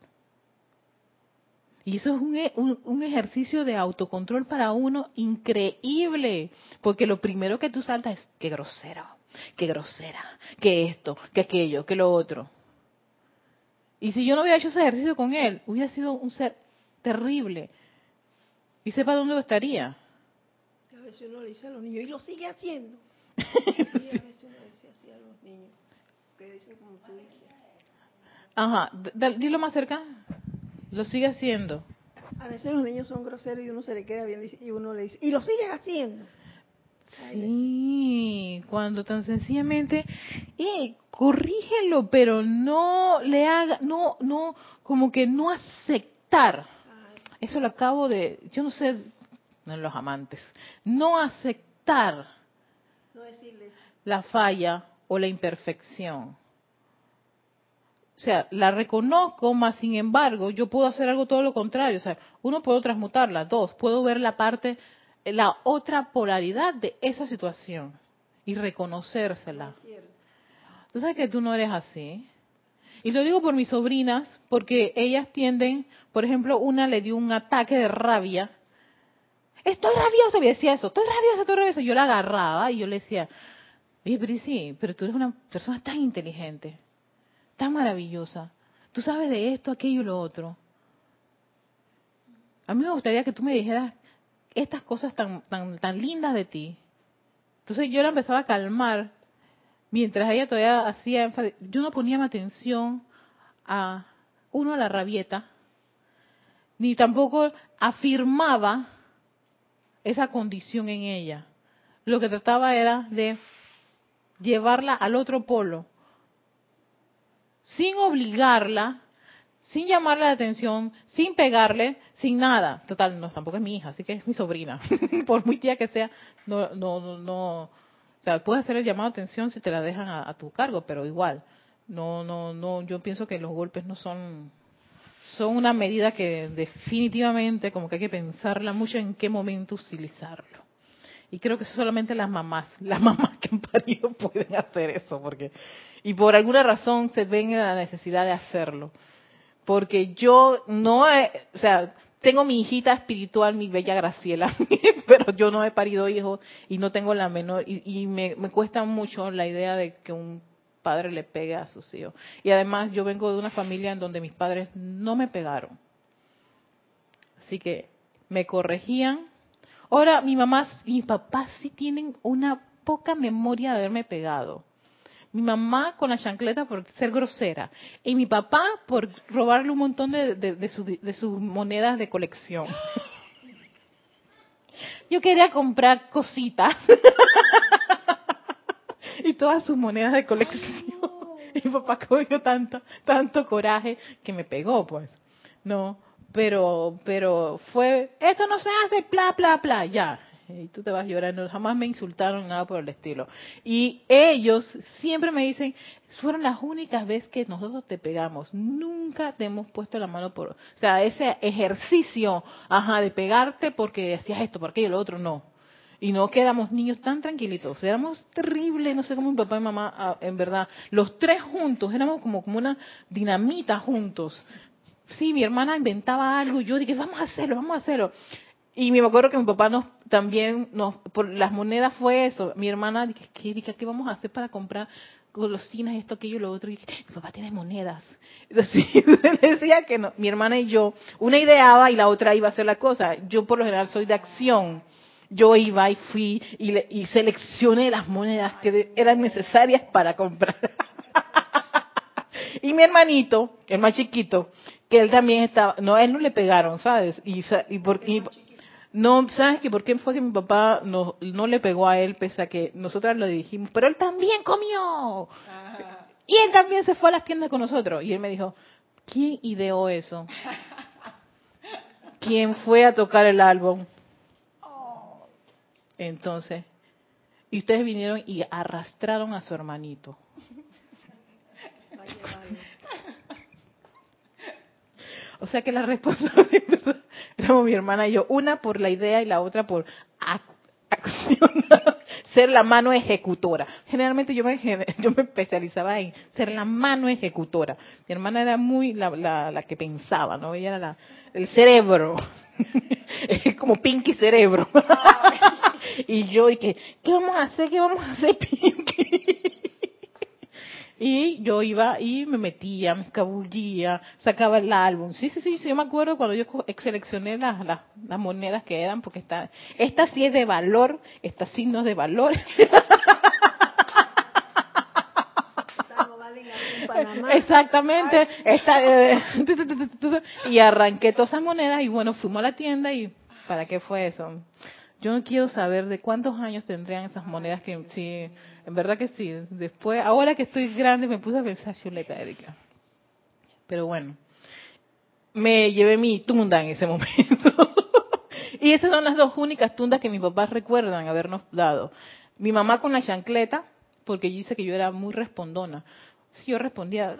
Y eso es e, un, ejercicio de autocontrol para uno increíble, porque lo primero que tú saltas es, qué grosero, qué grosera, qué esto, qué aquello, qué lo otro. Y si yo no hubiera hecho ese ejercicio con él, hubiera sido un ser terrible. Y sepa dónde estaría. A veces uno le dice a los niños, y lo sigue haciendo. sí, a veces uno dice así a los niños, como tú dices. Ajá, dilo más cerca. Lo sigue haciendo. A veces los niños son groseros y uno se le queda bien y uno le dice, y lo sigue haciendo. Sí, cuando tan sencillamente, y corrígelo, pero no le haga, no, no, como que no aceptar. Eso lo acabo de, yo no sé, no los amantes, no aceptar la falla o la imperfección. O sea, la reconozco, más sin embargo, yo puedo hacer algo todo lo contrario. O sea, uno puedo transmutarla. Dos, puedo ver la parte, la otra polaridad de esa situación y reconocérsela. Tú sabes que tú no eres así. Y lo digo por mis sobrinas, porque ellas tienden, por ejemplo, una le dio un ataque de rabia. Estoy rabiosa, me decía eso, estoy rabiosa, estoy rabiosa. Yo la agarraba y yo le decía, oye, pero sí, pero tú eres una persona tan inteligente tan maravillosa. Tú sabes de esto, aquello y lo otro. A mí me gustaría que tú me dijeras estas cosas tan, tan, tan lindas de ti. Entonces yo la empezaba a calmar mientras ella todavía hacía énfasis, yo no ponía atención a uno a la rabieta, ni tampoco afirmaba esa condición en ella. Lo que trataba era de llevarla al otro polo, sin obligarla, sin llamarle la atención, sin pegarle, sin nada. Total, no, tampoco es mi hija, así que es mi sobrina. Por muy tía que sea, no, no, no, no. O sea, puedes hacer el llamado de atención si te la dejan a, a, tu cargo, pero igual. No, no, no. Yo pienso que los golpes no son, son una medida que definitivamente como que hay que pensarla mucho en qué momento utilizarlo. Y creo que solamente las mamás, las mamás que han parido pueden hacer eso, porque y por alguna razón se ven en la necesidad de hacerlo porque yo no, he, o sea, tengo mi hijita espiritual, mi bella Graciela, pero yo no he parido hijos y no tengo la menor, y, me, me, cuesta mucho la idea de que un padre le pegue a sus hijos. Y además yo vengo de una familia en donde mis padres no me pegaron. Así que me corregían. Ahora, mi mamá y mi papá sí tienen una poca memoria de haberme pegado mi mamá con la chancleta por ser grosera y mi papá por robarle un montón de, de, de, su, de sus monedas de colección. Yo quería comprar cositas y todas sus monedas de colección. Y mi papá cogió tanto, tanto coraje que me pegó, pues. No, pero, pero fue, esto no se hace, bla, bla, bla, ya y tú te vas llorando, jamás me insultaron nada por el estilo. Y ellos siempre me dicen, fueron las únicas veces que nosotros te pegamos, nunca te hemos puesto la mano por, o sea, ese ejercicio, ajá, de pegarte porque hacías esto, porque lo otro, no. Y no quedamos niños tan tranquilitos, éramos terribles, no sé cómo mi papá y mamá, ah, en verdad, los tres juntos, éramos como, como una dinamita juntos. Sí, mi hermana inventaba algo y yo dije, vamos a hacerlo, vamos a hacerlo. Y me acuerdo que mi papá nos también nos por las monedas fue eso. Mi hermana dije, ¿qué, dije, ¿qué vamos a hacer para comprar golosinas, esto, aquello, lo otro? Y dije, mi papá tiene monedas. Así, decía que no. Mi hermana y yo, una ideaba y la otra iba a hacer la cosa. Yo por lo general soy de acción. Yo iba y fui y, le, y seleccioné las monedas que eran necesarias para comprar. y mi hermanito, el más chiquito, que él también estaba, no, a él no le pegaron, ¿sabes? Y, y, por, y no, ¿sabes qué? ¿Por qué fue que mi papá no, no le pegó a él pese a que nosotras lo dijimos? Pero él también comió. Y él también se fue a las tiendas con nosotros. Y él me dijo, ¿quién ideó eso? ¿Quién fue a tocar el álbum? Entonces, y ustedes vinieron y arrastraron a su hermanito. O sea que la responsabilidad éramos mi hermana y yo, una por la idea y la otra por accionar, ser la mano ejecutora. Generalmente yo me, yo me especializaba en ser la mano ejecutora. Mi hermana era muy la, la, la que pensaba, ¿no? Ella era la, el cerebro, como Pinky cerebro. y yo, y que, ¿qué vamos a hacer? ¿Qué vamos a hacer, Pinky? Y yo iba y me metía, me escabullía, sacaba el álbum. Sí, sí, sí, sí yo me acuerdo cuando yo seleccioné las, las, las monedas que eran, porque esta, esta sí es de valor, esta sí no es de valor. Exactamente. Esta, eh, y arranqué todas esas monedas y bueno, fuimos a la tienda y ¿para qué fue eso? Yo no quiero saber de cuántos años tendrían esas monedas que sí, en verdad que sí. Después, ahora que estoy grande me puse a pensar, Chuleta Erika. Pero bueno, me llevé mi tunda en ese momento. y esas son las dos únicas tundas que mis papás recuerdan habernos dado. Mi mamá con la chancleta, porque yo dice que yo era muy respondona. Si yo respondía,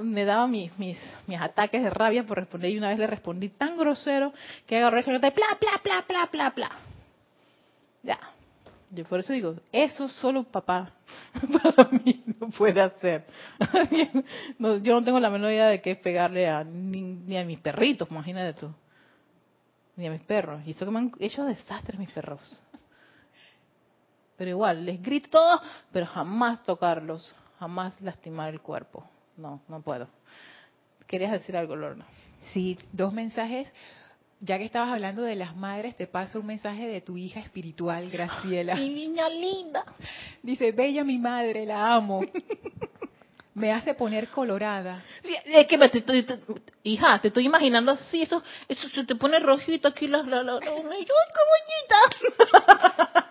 Me daba mis, mis, mis ataques de rabia por responder y una vez le respondí tan grosero que agarré la chancleta y bla, bla, bla, bla, bla, bla. Ya, yo por eso digo, eso solo papá para mí no puede hacer. No, yo no tengo la menor idea de qué pegarle a ni, a mis perritos, imagínate tú. Ni a mis perros. Y eso que me han hecho desastres mis perros. Pero igual, les grito todo, pero jamás tocarlos, jamás lastimar el cuerpo. No, no puedo. ¿Querías decir algo, Lorna? Sí, dos mensajes. Ya que estabas hablando de las madres, te paso un mensaje de tu hija espiritual, Graciela. Mi niña linda. Dice, bella mi madre, la amo. Me hace poner colorada. Es que me te hija, te estoy imaginando así, eso, eso se te pone rojito aquí la, la, la, la- y yo, ¡ay, qué bonita!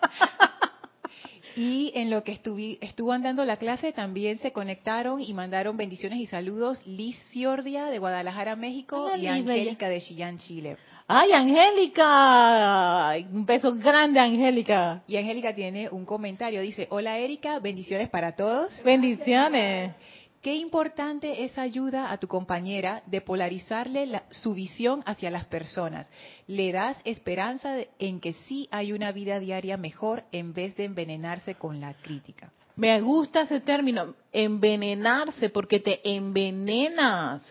Y en lo que estuvi- estuvo andando la clase también se conectaron y mandaron bendiciones y saludos Liz Ciordia de Guadalajara, México y Angélica de Chillán, Chile. ¡Ay, Angélica! Un beso grande, Angélica. Y Angélica tiene un comentario, dice, hola Erika, bendiciones para todos. Bendiciones. Qué importante es ayuda a tu compañera de polarizarle la- su visión hacia las personas. Le das esperanza de- en que sí hay una vida diaria mejor en vez de envenenarse con la crítica. Me gusta ese término, envenenarse, porque te envenenas.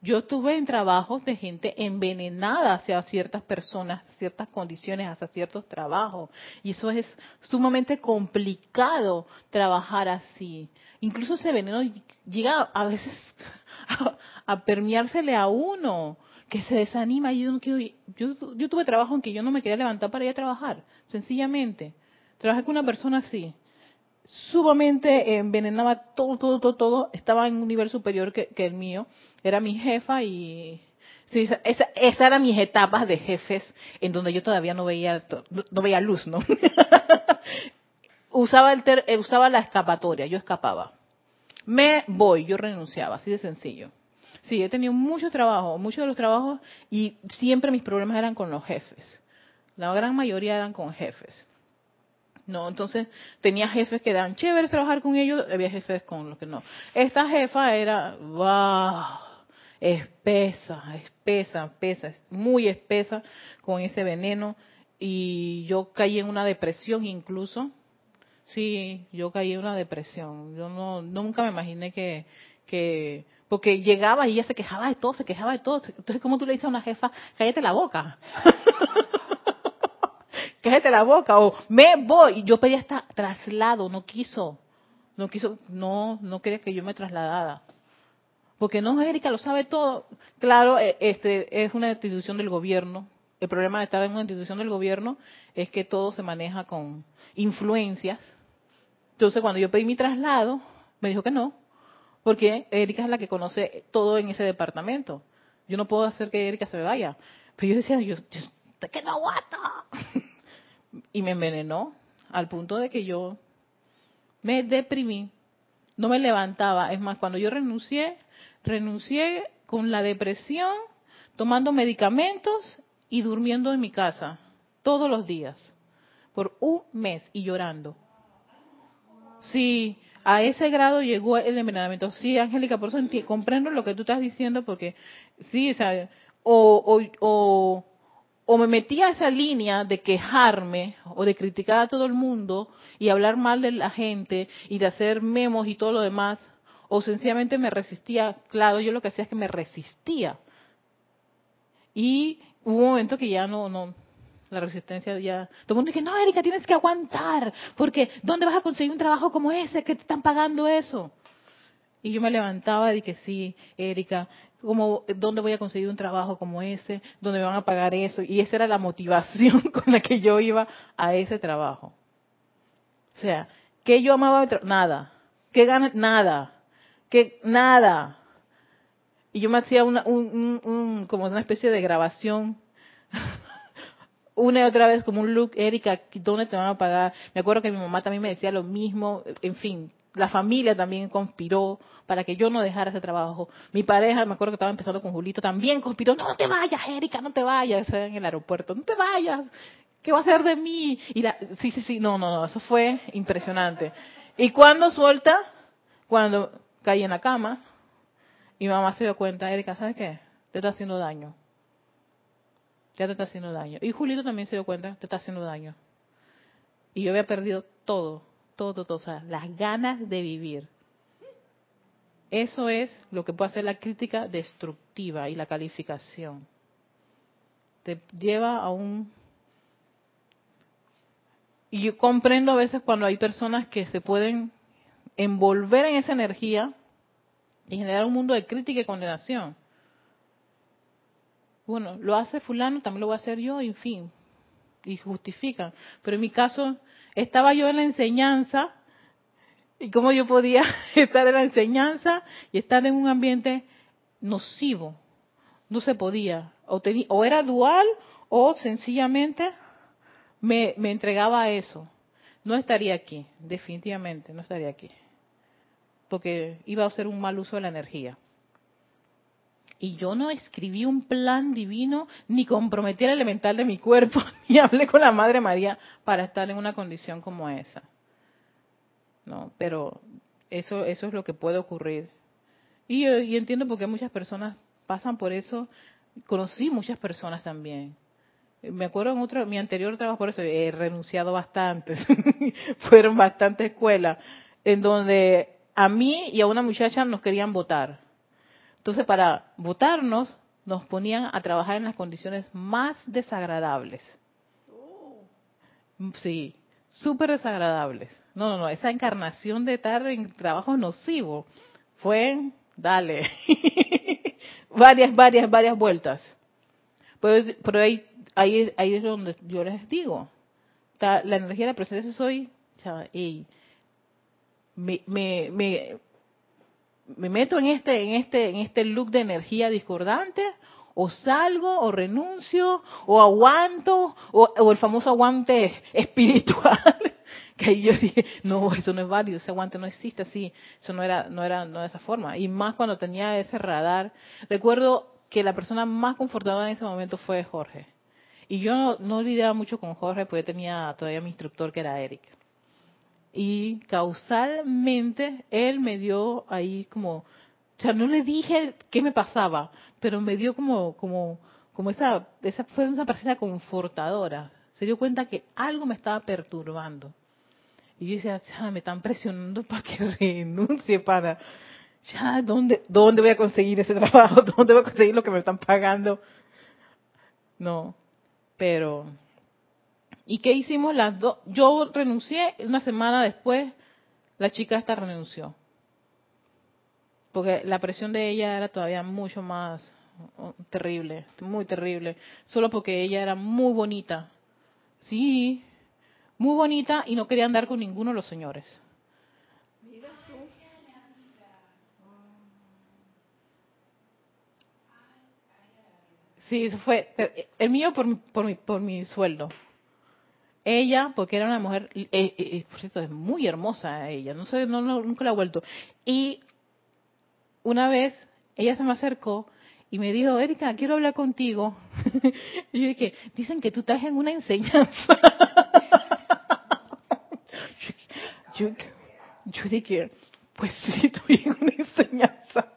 Yo estuve en trabajos de gente envenenada hacia ciertas personas, ciertas condiciones, hacia ciertos trabajos. Y eso es sumamente complicado trabajar así. Incluso ese veneno llega a veces a, a permeársele a uno, que se desanima. Y yo, no quiero, yo, yo tuve trabajo en que yo no me quería levantar para ir a trabajar, sencillamente. Trabajé con una persona así sumamente envenenaba todo, todo, todo, todo. Estaba en un nivel superior que, el mío. Era mi jefa y... Sí, esa, esa, eran mis etapas de jefes en donde yo todavía no veía, no, veía luz, ¿no? usaba, el ter- eh, usaba la escapatoria, yo escapaba. Me voy, yo renunciaba, así de sencillo. Sí, he tenido mucho trabajo, muchos de los trabajos y siempre mis problemas eran con los jefes. La gran mayoría eran con jefes. No, entonces tenía jefes que eran chéveres trabajar con ellos, había jefes con los que no. Esta jefa era, wow, espesa, espesa, espesa, muy espesa con ese veneno y yo caí en una depresión incluso. Sí, yo caí en una depresión. Yo no nunca me imaginé que que porque llegaba y ella se quejaba de todo, se quejaba de todo. Entonces, ¿cómo tú le dices a una jefa, cállate la boca? cállate la boca o me voy. Y yo pedí hasta traslado, no quiso, no quiso, no, no quería que yo me trasladara. Porque no, Erika lo sabe todo. Claro, eh, este es una institución del gobierno. El problema de estar en una institución del gobierno es que todo se maneja con influencias. Entonces, cuando yo pedí mi traslado, me dijo que no, porque Erika es la que conoce todo en ese departamento. Yo no puedo hacer que Erika se vaya. Pero yo decía, yo, yo que no aguanta. y me envenenó al punto de que yo me deprimí, no me levantaba. Es más, cuando yo renuncié, renuncié con la depresión, tomando medicamentos y durmiendo en mi casa todos los días por un mes y llorando. Sí, a ese grado llegó el envenenamiento. Sí, Angélica, por eso comprendo lo que tú estás diciendo, porque sí, o sea, o, o, o me metí a esa línea de quejarme o de criticar a todo el mundo y hablar mal de la gente y de hacer memos y todo lo demás, o sencillamente me resistía. Claro, yo lo que hacía es que me resistía. Y hubo un momento que ya no, no, la resistencia ya. Todo el mundo dice, no, Erika, tienes que aguantar, porque ¿dónde vas a conseguir un trabajo como ese que te están pagando eso? Y yo me levantaba y dije, sí, Erika, ¿cómo, ¿dónde voy a conseguir un trabajo como ese? ¿Dónde me van a pagar eso? Y esa era la motivación con la que yo iba a ese trabajo. O sea, que yo amaba nada. ¿Qué ganas? Nada. que Nada. Y yo me hacía una, un, un- un- como una especie de grabación una y otra vez como un look, Erika, ¿dónde te van a pagar? Me acuerdo que mi mamá también me decía lo mismo, en fin, la familia también conspiró para que yo no dejara ese trabajo. Mi pareja, me acuerdo que estaba empezando con Julito, también conspiró, no, te vayas, Erika, no te vayas, en el aeropuerto, no te vayas, ¿qué va a hacer de mí? Y la, sí, sí, sí, no, no, no, eso fue impresionante. Y cuando suelta, cuando caí en la cama, mi mamá se dio cuenta, Erika, ¿sabes qué? Te está haciendo daño ya te está haciendo daño. Y Julito también se dio cuenta, te está haciendo daño. Y yo había perdido todo, todo, todo, o sea, las ganas de vivir. Eso es lo que puede hacer la crítica destructiva y la calificación. Te lleva a un... Y yo comprendo a veces cuando hay personas que se pueden envolver en esa energía y generar un mundo de crítica y condenación. Bueno, lo hace fulano, también lo voy a hacer yo, en fin. Y justifican. Pero en mi caso, estaba yo en la enseñanza y cómo yo podía estar en la enseñanza y estar en un ambiente nocivo. No se podía. O, o era dual o sencillamente me, me entregaba a eso. No estaría aquí, definitivamente, no estaría aquí. Porque iba a ser un mal uso de la energía. Y yo no escribí un plan divino, ni comprometí el elemental de mi cuerpo, ni hablé con la Madre María para estar en una condición como esa. No, pero eso, eso es lo que puede ocurrir. Y, entiendo por qué muchas personas pasan por eso. Conocí muchas personas también. Me acuerdo en otro, mi anterior trabajo, por eso he renunciado bastante. Fueron bastantes escuelas en donde a mí y a una muchacha nos querían votar entonces, para votarnos, nos ponían a trabajar en las condiciones más desagradables. Sí, súper desagradables. No, no, no, esa encarnación de tarde en trabajo nocivo fue, dale, varias, varias, varias vueltas. Pero, pero ahí, ahí, ahí, es donde yo les digo, la energía de la presencia soy, y me, me, me, me meto en este, en este, en este look de energía discordante, o salgo, o renuncio, o aguanto, o, el famoso aguante espiritual. que ahí yo dije, no, eso no es válido, ese aguante no existe así, eso no era, no era, no de esa forma. Y más cuando tenía ese radar. Recuerdo que la persona más confortadora en ese momento fue Jorge. Y yo no, no lidiaba mucho con Jorge, porque tenía todavía mi instructor que era Eric y causalmente él me dio ahí como, o sea, no le dije qué me pasaba, pero me dio como, como, como esa, esa fue una presencia confortadora. Se dio cuenta que algo me estaba perturbando. Y yo decía, ya, me están presionando para que renuncie, para, ya, ¿dónde, ¿dónde voy a conseguir ese trabajo? ¿Dónde voy a conseguir lo que me están pagando? No, pero ¿Y qué hicimos las dos? Yo renuncié, una semana después la chica esta renunció. Porque la presión de ella era todavía mucho más oh, terrible, muy terrible. Solo porque ella era muy bonita. Sí, muy bonita y no quería andar con ninguno de los señores. Sí, eso fue el mío por, por, por mi sueldo. Ella, porque era una mujer, eh, eh, eh, por cierto, es muy hermosa ella, no sé, no, nunca la he vuelto. Y una vez ella se me acercó y me dijo, Erika, quiero hablar contigo. y yo dije, dicen que tú estás en una enseñanza. yo, yo dije, pues sí, estoy en una enseñanza.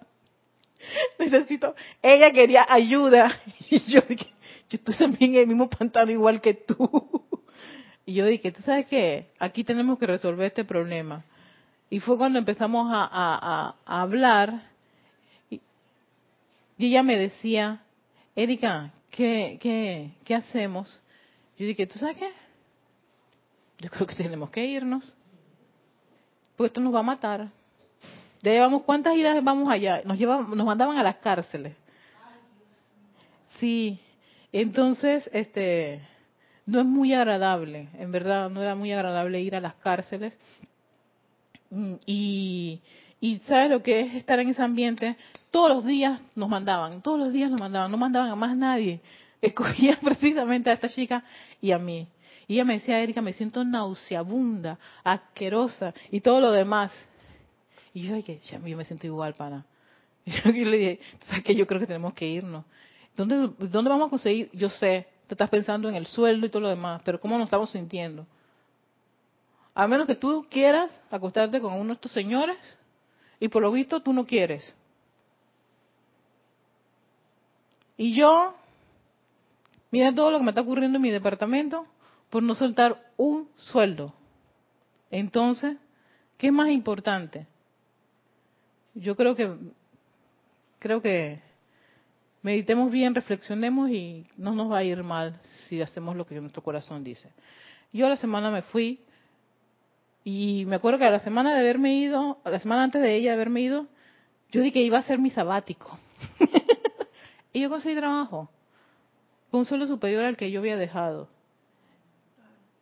Necesito, ella quería ayuda. Y yo dije, yo estoy también en el mismo pantano igual que tú. Y yo dije, ¿tú sabes qué? Aquí tenemos que resolver este problema. Y fue cuando empezamos a, hablar y, ella me decía, Erika, ¿qué, qué, ¿qué hacemos? Yo dije, ¿tú sabes qué? Yo creo que tenemos que irnos. Porque esto nos va a matar. Ya llevamos cuántas idas vamos allá. Nos, llevaban, nos mandaban a las cárceles. Sí. Entonces, este, no es muy agradable, en verdad, no era muy agradable ir a las cárceles. Mm, y, y ¿sabes lo que es estar en ese ambiente? Todos los días nos mandaban, todos los días nos mandaban, no mandaban a más nadie. Escogían precisamente a esta chica y a mí. Y ella me decía, Erika, me siento nauseabunda, asquerosa y todo lo demás. Y yo dije, ya, yo me siento igual, pana. Y yo le dije, ¿sabes qué? Yo creo que tenemos que irnos. ¿Dónde, ¿Dónde vamos a conseguir? Yo sé, te estás pensando en el sueldo y todo lo demás, pero ¿cómo nos estamos sintiendo? A menos que tú quieras acostarte con uno de estos señores y por lo visto tú no quieres. Y yo, mira todo lo que me está ocurriendo en mi departamento por no soltar un sueldo. Entonces, ¿qué es más importante? Yo creo que creo que meditemos bien, reflexionemos y no nos va a ir mal si hacemos lo que nuestro corazón dice. Yo la semana me fui y me acuerdo que a la semana de haberme ido, a la semana antes de ella haberme ido, yo dije que iba a ser mi sabático. y yo conseguí trabajo. con un sueldo superior al que yo había dejado.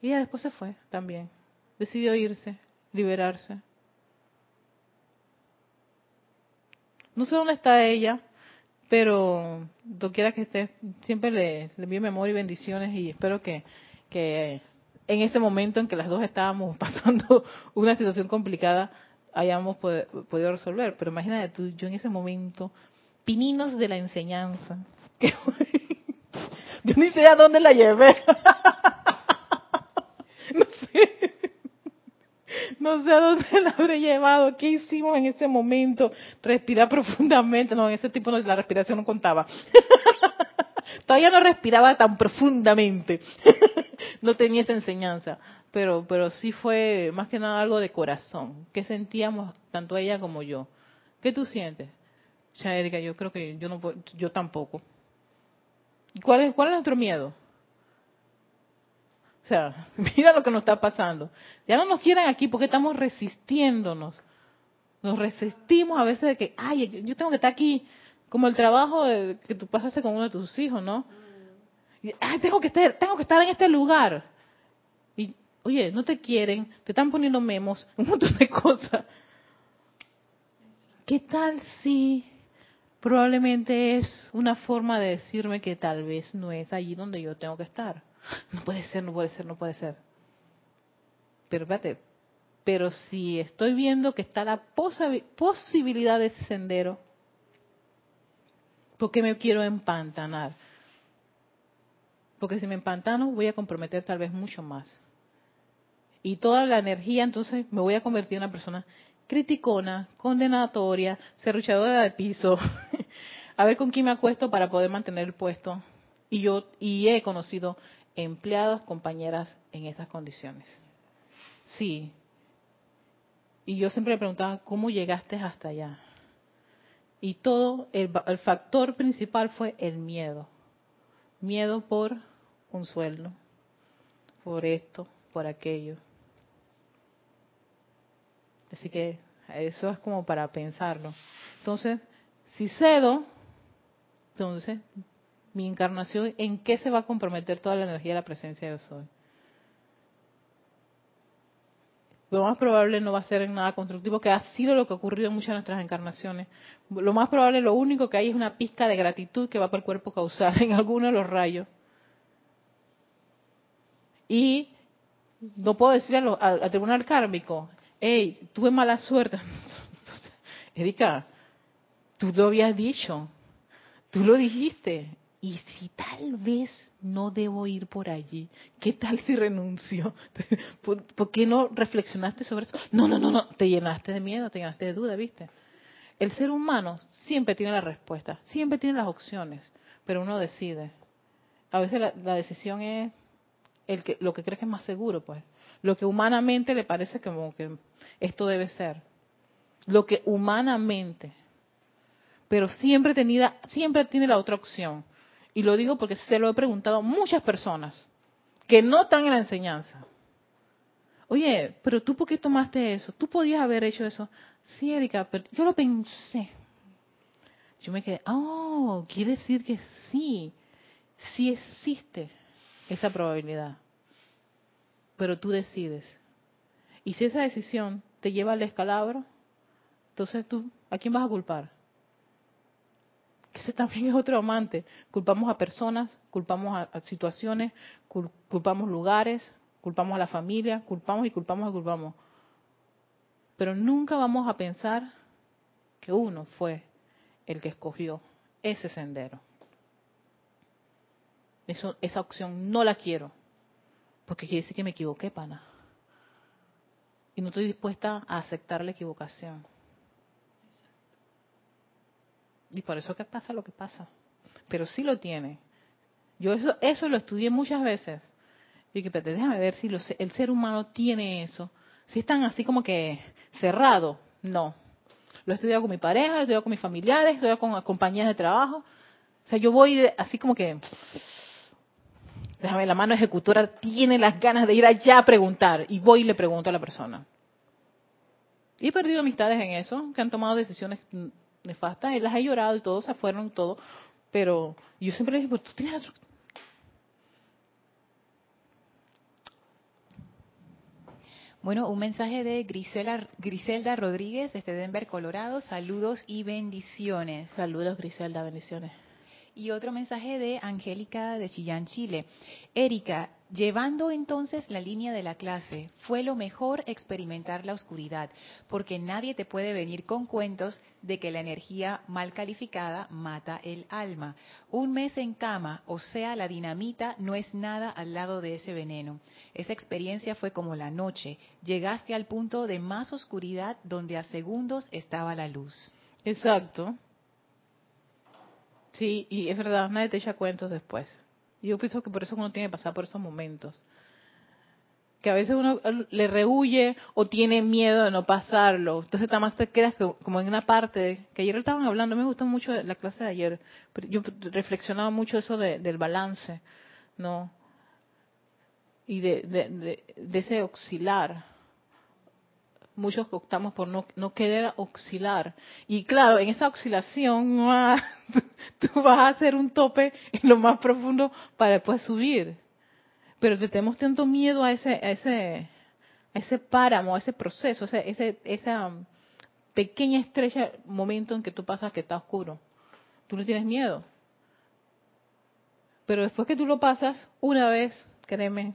Y ella después se fue también. Decidió irse, liberarse. No sé dónde está ella, pero quiera que esté, siempre le, le envío memoria y bendiciones y espero que, que en ese momento en que las dos estábamos pasando una situación complicada hayamos podido resolver. Pero imagínate tú, yo en ese momento, pininos de la enseñanza. yo ni sé a dónde la llevé. no sé. No sé a dónde la habré llevado. ¿Qué hicimos en ese momento? Respirar profundamente. No, en ese tipo la respiración no contaba. Todavía no respiraba tan profundamente. no tenía esa enseñanza. Pero, pero sí fue más que nada algo de corazón. ¿Qué sentíamos tanto ella como yo? ¿Qué tú sientes? Ya, Erika, yo creo que yo no yo tampoco. ¿Cuál es, ¿Cuál es nuestro miedo? O sea, mira lo que nos está pasando. Ya no nos quieren aquí porque estamos resistiéndonos. Nos resistimos a veces de que, ay, yo tengo que estar aquí como el trabajo que tú pasaste con uno de tus hijos, ¿no? Y, tengo que estar, tengo que estar en este lugar. Y, oye, no te quieren, te están poniendo memos, un montón de cosas. ¿Qué tal si probablemente es una forma de decirme que tal vez no es allí donde yo tengo que estar? No puede ser, no puede ser, no puede ser. Pero espérate, pero si estoy viendo que está la posibilidad de ese sendero, ¿Por qué me quiero empantanar? Porque si me empantano voy a comprometer tal vez mucho más. Y toda la energía entonces me voy a convertir en una persona criticona, condenatoria, serruchadora de piso. a ver con quién me acuesto para poder mantener el puesto. Y yo y he conocido empleados, compañeras en esas condiciones. Sí. Y yo siempre le preguntaba, ¿cómo llegaste hasta allá? Y todo, el, factor principal fue el miedo. Miedo por un sueldo, por esto, por aquello. Así que eso es como para pensarlo. Entonces, si cedo, entonces mi encarnación, ¿en qué se va a comprometer toda la energía de la presencia de soy? lo más probable no va a ser en nada constructivo, que ha sido lo que ha ocurrido en muchas de nuestras encarnaciones. Lo más probable, lo único que hay es una pizca de gratitud que va para el cuerpo causal en alguno de los rayos. Y no puedo decirle al, tribunal kármico, hey, tuve mala suerte. Erika, tú lo habías dicho, tú lo dijiste, y si tal vez no debo ir por allí, ¿qué tal si renuncio? ¿Por, qué no reflexionaste sobre eso? No, no, no, no, te llenaste de miedo, te llenaste de duda, ¿viste? El ser humano siempre tiene la respuesta, siempre tiene las opciones, pero uno decide. A veces la, decisión es el que, lo que cree que es más seguro, pues. Lo que humanamente le parece que esto debe ser. Lo que humanamente. Pero siempre, tenida, siempre tiene la otra opción y lo digo porque se lo he preguntado a muchas personas que no están en la enseñanza. Oye, pero tú por qué tomaste eso? Tú podías haber hecho eso. Sí, Erika, pero yo lo pensé. Yo me quedé, oh, quiere decir que sí, sí existe esa probabilidad. Pero tú decides. Y si esa decisión te lleva al descalabro, entonces tú, ¿a quién vas a culpar? Ese también es otro amante. Culpamos a personas, culpamos a, situaciones, culpamos lugares, culpamos a la familia, culpamos y culpamos y culpamos. Pero nunca vamos a pensar que uno fue el que escogió ese sendero. Esa opción no la quiero, porque quiere decir que me equivoqué, pana. Y no estoy dispuesta a aceptar la equivocación. Y por eso que pasa lo que pasa. Pero sí lo tiene. Yo eso, eso lo estudié muchas veces. Y que déjame ver si el ser humano tiene eso. Si están así como que cerrado, no. Lo he estudiado con mi pareja, lo he estudiado con mis familiares, lo he estudiado con compañías de trabajo. O sea, yo voy así como que, déjame, la mano ejecutora tiene las ganas de ir allá a preguntar. Y voy y le pregunto a la persona. Y he perdido amistades en eso, que han tomado decisiones nefastas, él las ha llorado y todos se fueron, todo. Pero yo siempre le digo, pues, tú tienes la Bueno, un mensaje de Grisela, Griselda Rodríguez desde Denver, Colorado. Saludos y bendiciones. Saludos, Griselda, bendiciones. Y otro mensaje de Angélica de Chillán, Chile. Erika, llevando entonces la línea de la clase, fue lo mejor experimentar la oscuridad, porque nadie te puede venir con cuentos de que la energía mal calificada mata el alma. Un mes en cama, o sea, la dinamita no es nada al lado de ese veneno. Esa experiencia fue como la noche. Llegaste al punto de más oscuridad donde a segundos estaba la luz. Exacto. Sí, y es verdad, nadie te echa cuentos después. Yo pienso que por eso uno tiene que pasar por esos momentos. Que a veces uno le rehuye o tiene miedo de no pasarlo. Entonces, nada más te quedas como en una parte que ayer estaban hablando. Me gustó mucho la clase de ayer. Yo reflexionaba mucho eso del balance, ¿no? Y de, de, de ese oscilar muchos optamos por no, no querer oscilar. Y claro, en esa oscilación tú vas a hacer un tope en lo más profundo para después subir. Pero te tenemos tanto miedo a ese, a ese, a ese páramo, a ese proceso, ese, ese, esa pequeña estrecha momento en que tú pasas que está oscuro. Tú no tienes miedo. Pero después que tú lo pasas, una vez, créeme,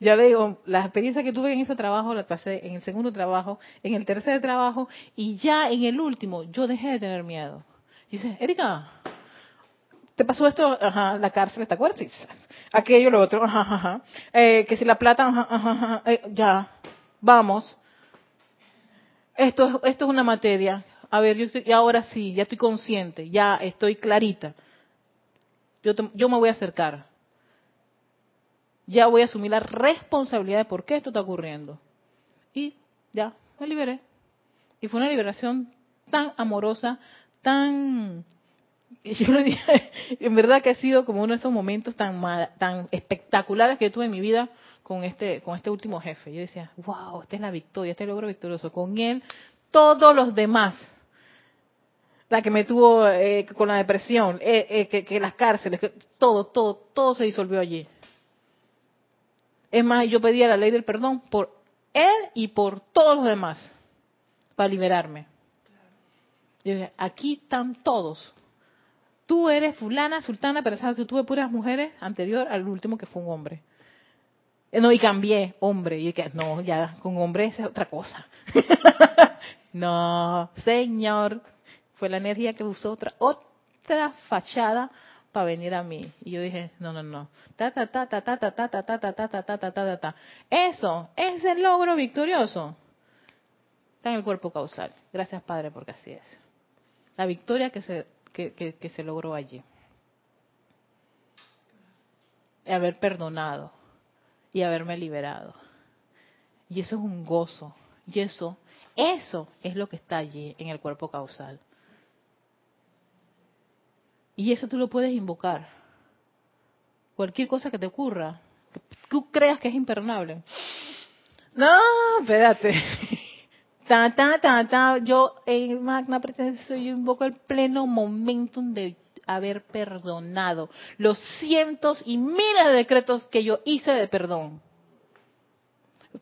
ya le digo, la experiencia que tuve en ese trabajo la pasé en el segundo trabajo, en el tercer trabajo y ya en el último yo dejé de tener miedo. dice, Erika, ¿te pasó esto? Ajá, la cárcel, ¿te acuerdas? Aquello, lo otro, ajá, ajá. Eh, que si la plata, ajá, ajá, eh, ya, vamos. Esto, esto es una materia. A ver, yo estoy, ahora sí, ya estoy consciente, ya estoy clarita. Yo, yo me voy a acercar ya voy a asumir la responsabilidad de por qué esto está ocurriendo. Y ya, me liberé. Y fue una liberación tan amorosa, tan... Yo dije, en verdad que ha sido como uno de esos momentos tan, tan espectaculares que tuve en mi vida con este, con este último jefe. Yo decía, wow, esta es la victoria, este logro victorioso. Con él, todos los demás la que me tuvo eh, con la depresión, eh, eh, que, que, las cárceles, que todo, todo, todo se disolvió allí. Es más, yo pedía la ley del perdón por él y por todos los demás, para liberarme. Yo dije, aquí están todos. Tú eres fulana, sultana, pero sabes, tú tuve puras mujeres anterior al último que fue un hombre. Eh, no, y cambié, hombre. Y que no, ya con hombre es otra cosa. no, señor. Fue la energía que usó otra, otra fachada para venir a mí. Y yo dije, no, no, no. Ta, ta, ta, ta, ta, ta, ta, ta, ta, ta, ta, ta, ta, ta, ta, ta. Eso es el logro victorioso. Está en el cuerpo causal. Gracias, Padre, porque así es. La victoria que se, que, que, que se logró allí. Y haber perdonado y haberme liberado. Y eso es un gozo. Y eso, eso es lo que está allí en el cuerpo causal. Y eso tú lo puedes invocar. Cualquier cosa que te ocurra, que tú creas que es imperdonable. No, espérate. Ta, ta, ta. Yo en Magna Presencia yo invoco el pleno momentum de haber perdonado los cientos y miles de decretos que yo hice de perdón.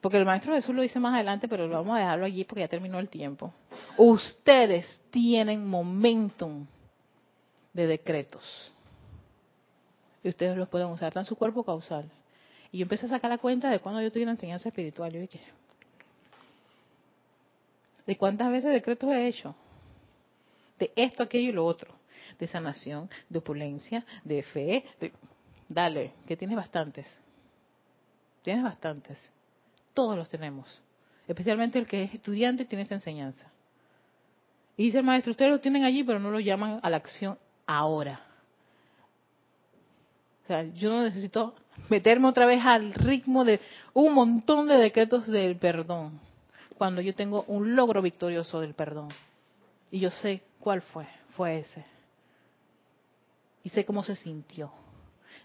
Porque el Maestro Jesús lo dice más adelante, pero vamos a dejarlo allí porque ya terminó el tiempo. Ustedes tienen momentum de decretos. Y ustedes los pueden usar, en su cuerpo causal. Y yo empecé a sacar la cuenta de cuando yo tuve una enseñanza espiritual. Yo dije, ¿de cuántas veces decretos he hecho? De esto, aquello y lo otro. De sanación, de opulencia, de fe. Dale, que tienes bastantes. Tienes bastantes. Todos los tenemos. Especialmente el que es estudiante tiene esta enseñanza. Y dice el maestro, ustedes lo tienen allí, pero no lo llaman a la acción ahora. O sea, yo no necesito meterme otra vez al ritmo de un montón de decretos del perdón, cuando yo tengo un logro victorioso del perdón. Y yo sé cuál fue, fue ese. Y sé cómo se sintió.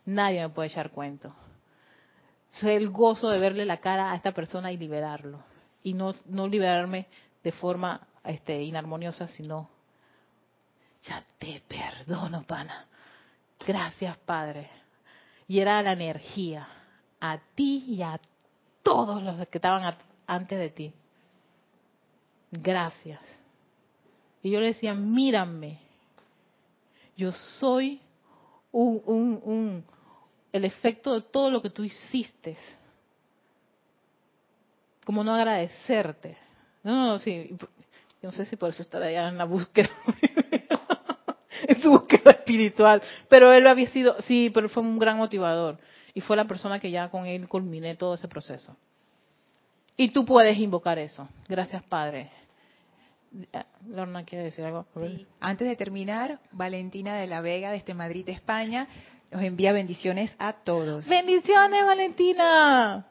Nadie me puede echar cuento. Sé el gozo de verle la cara a esta persona y liberarlo. Y no, no liberarme de forma este, inarmoniosa, sino ya te perdono, pana. Gracias, Padre. Y era la energía a ti y a todos los que estaban antes de ti. Gracias. Y yo le decía, mírame, yo soy un, un, un, el efecto de todo lo que tú hiciste. Como no agradecerte. No, no, sí. Yo no sé si por eso estar allá en la búsqueda. en su búsqueda espiritual. Pero él había sido, sí, pero fue un gran motivador. Y fue la persona que ya con él culminé todo ese proceso. Y tú puedes invocar eso. Gracias, Padre. Lorna quiere decir algo. Sí. Antes de terminar, Valentina de la Vega, desde Madrid, España, nos envía bendiciones a todos. Bendiciones, Valentina.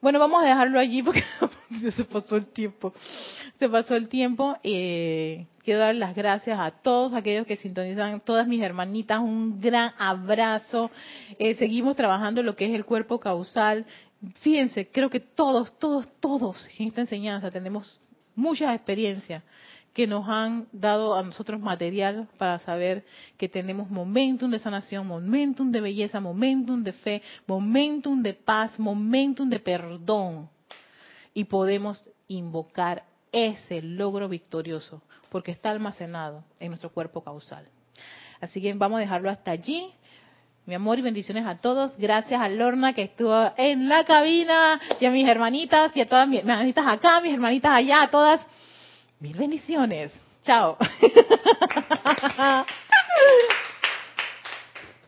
Bueno, vamos a dejarlo allí porque se pasó el tiempo. Se pasó el tiempo. Eh, quiero dar las gracias a todos aquellos que sintonizan, todas mis hermanitas, un gran abrazo. Eh, seguimos trabajando lo que es el cuerpo causal. Fíjense, creo que todos, todos, todos en esta enseñanza tenemos muchas experiencias que nos han dado a nosotros material para saber que tenemos momentum de sanación, momentum de belleza, momentum de fe, momentum de paz, momentum de perdón. Y podemos invocar ese logro victorioso, porque está almacenado en nuestro cuerpo causal. Así que vamos a dejarlo hasta allí. Mi amor y bendiciones a todos. Gracias a Lorna que estuvo en la cabina y a mis hermanitas y a todas mis hermanitas acá, mis hermanitas allá, a todas. Mil bendiciones. Chao.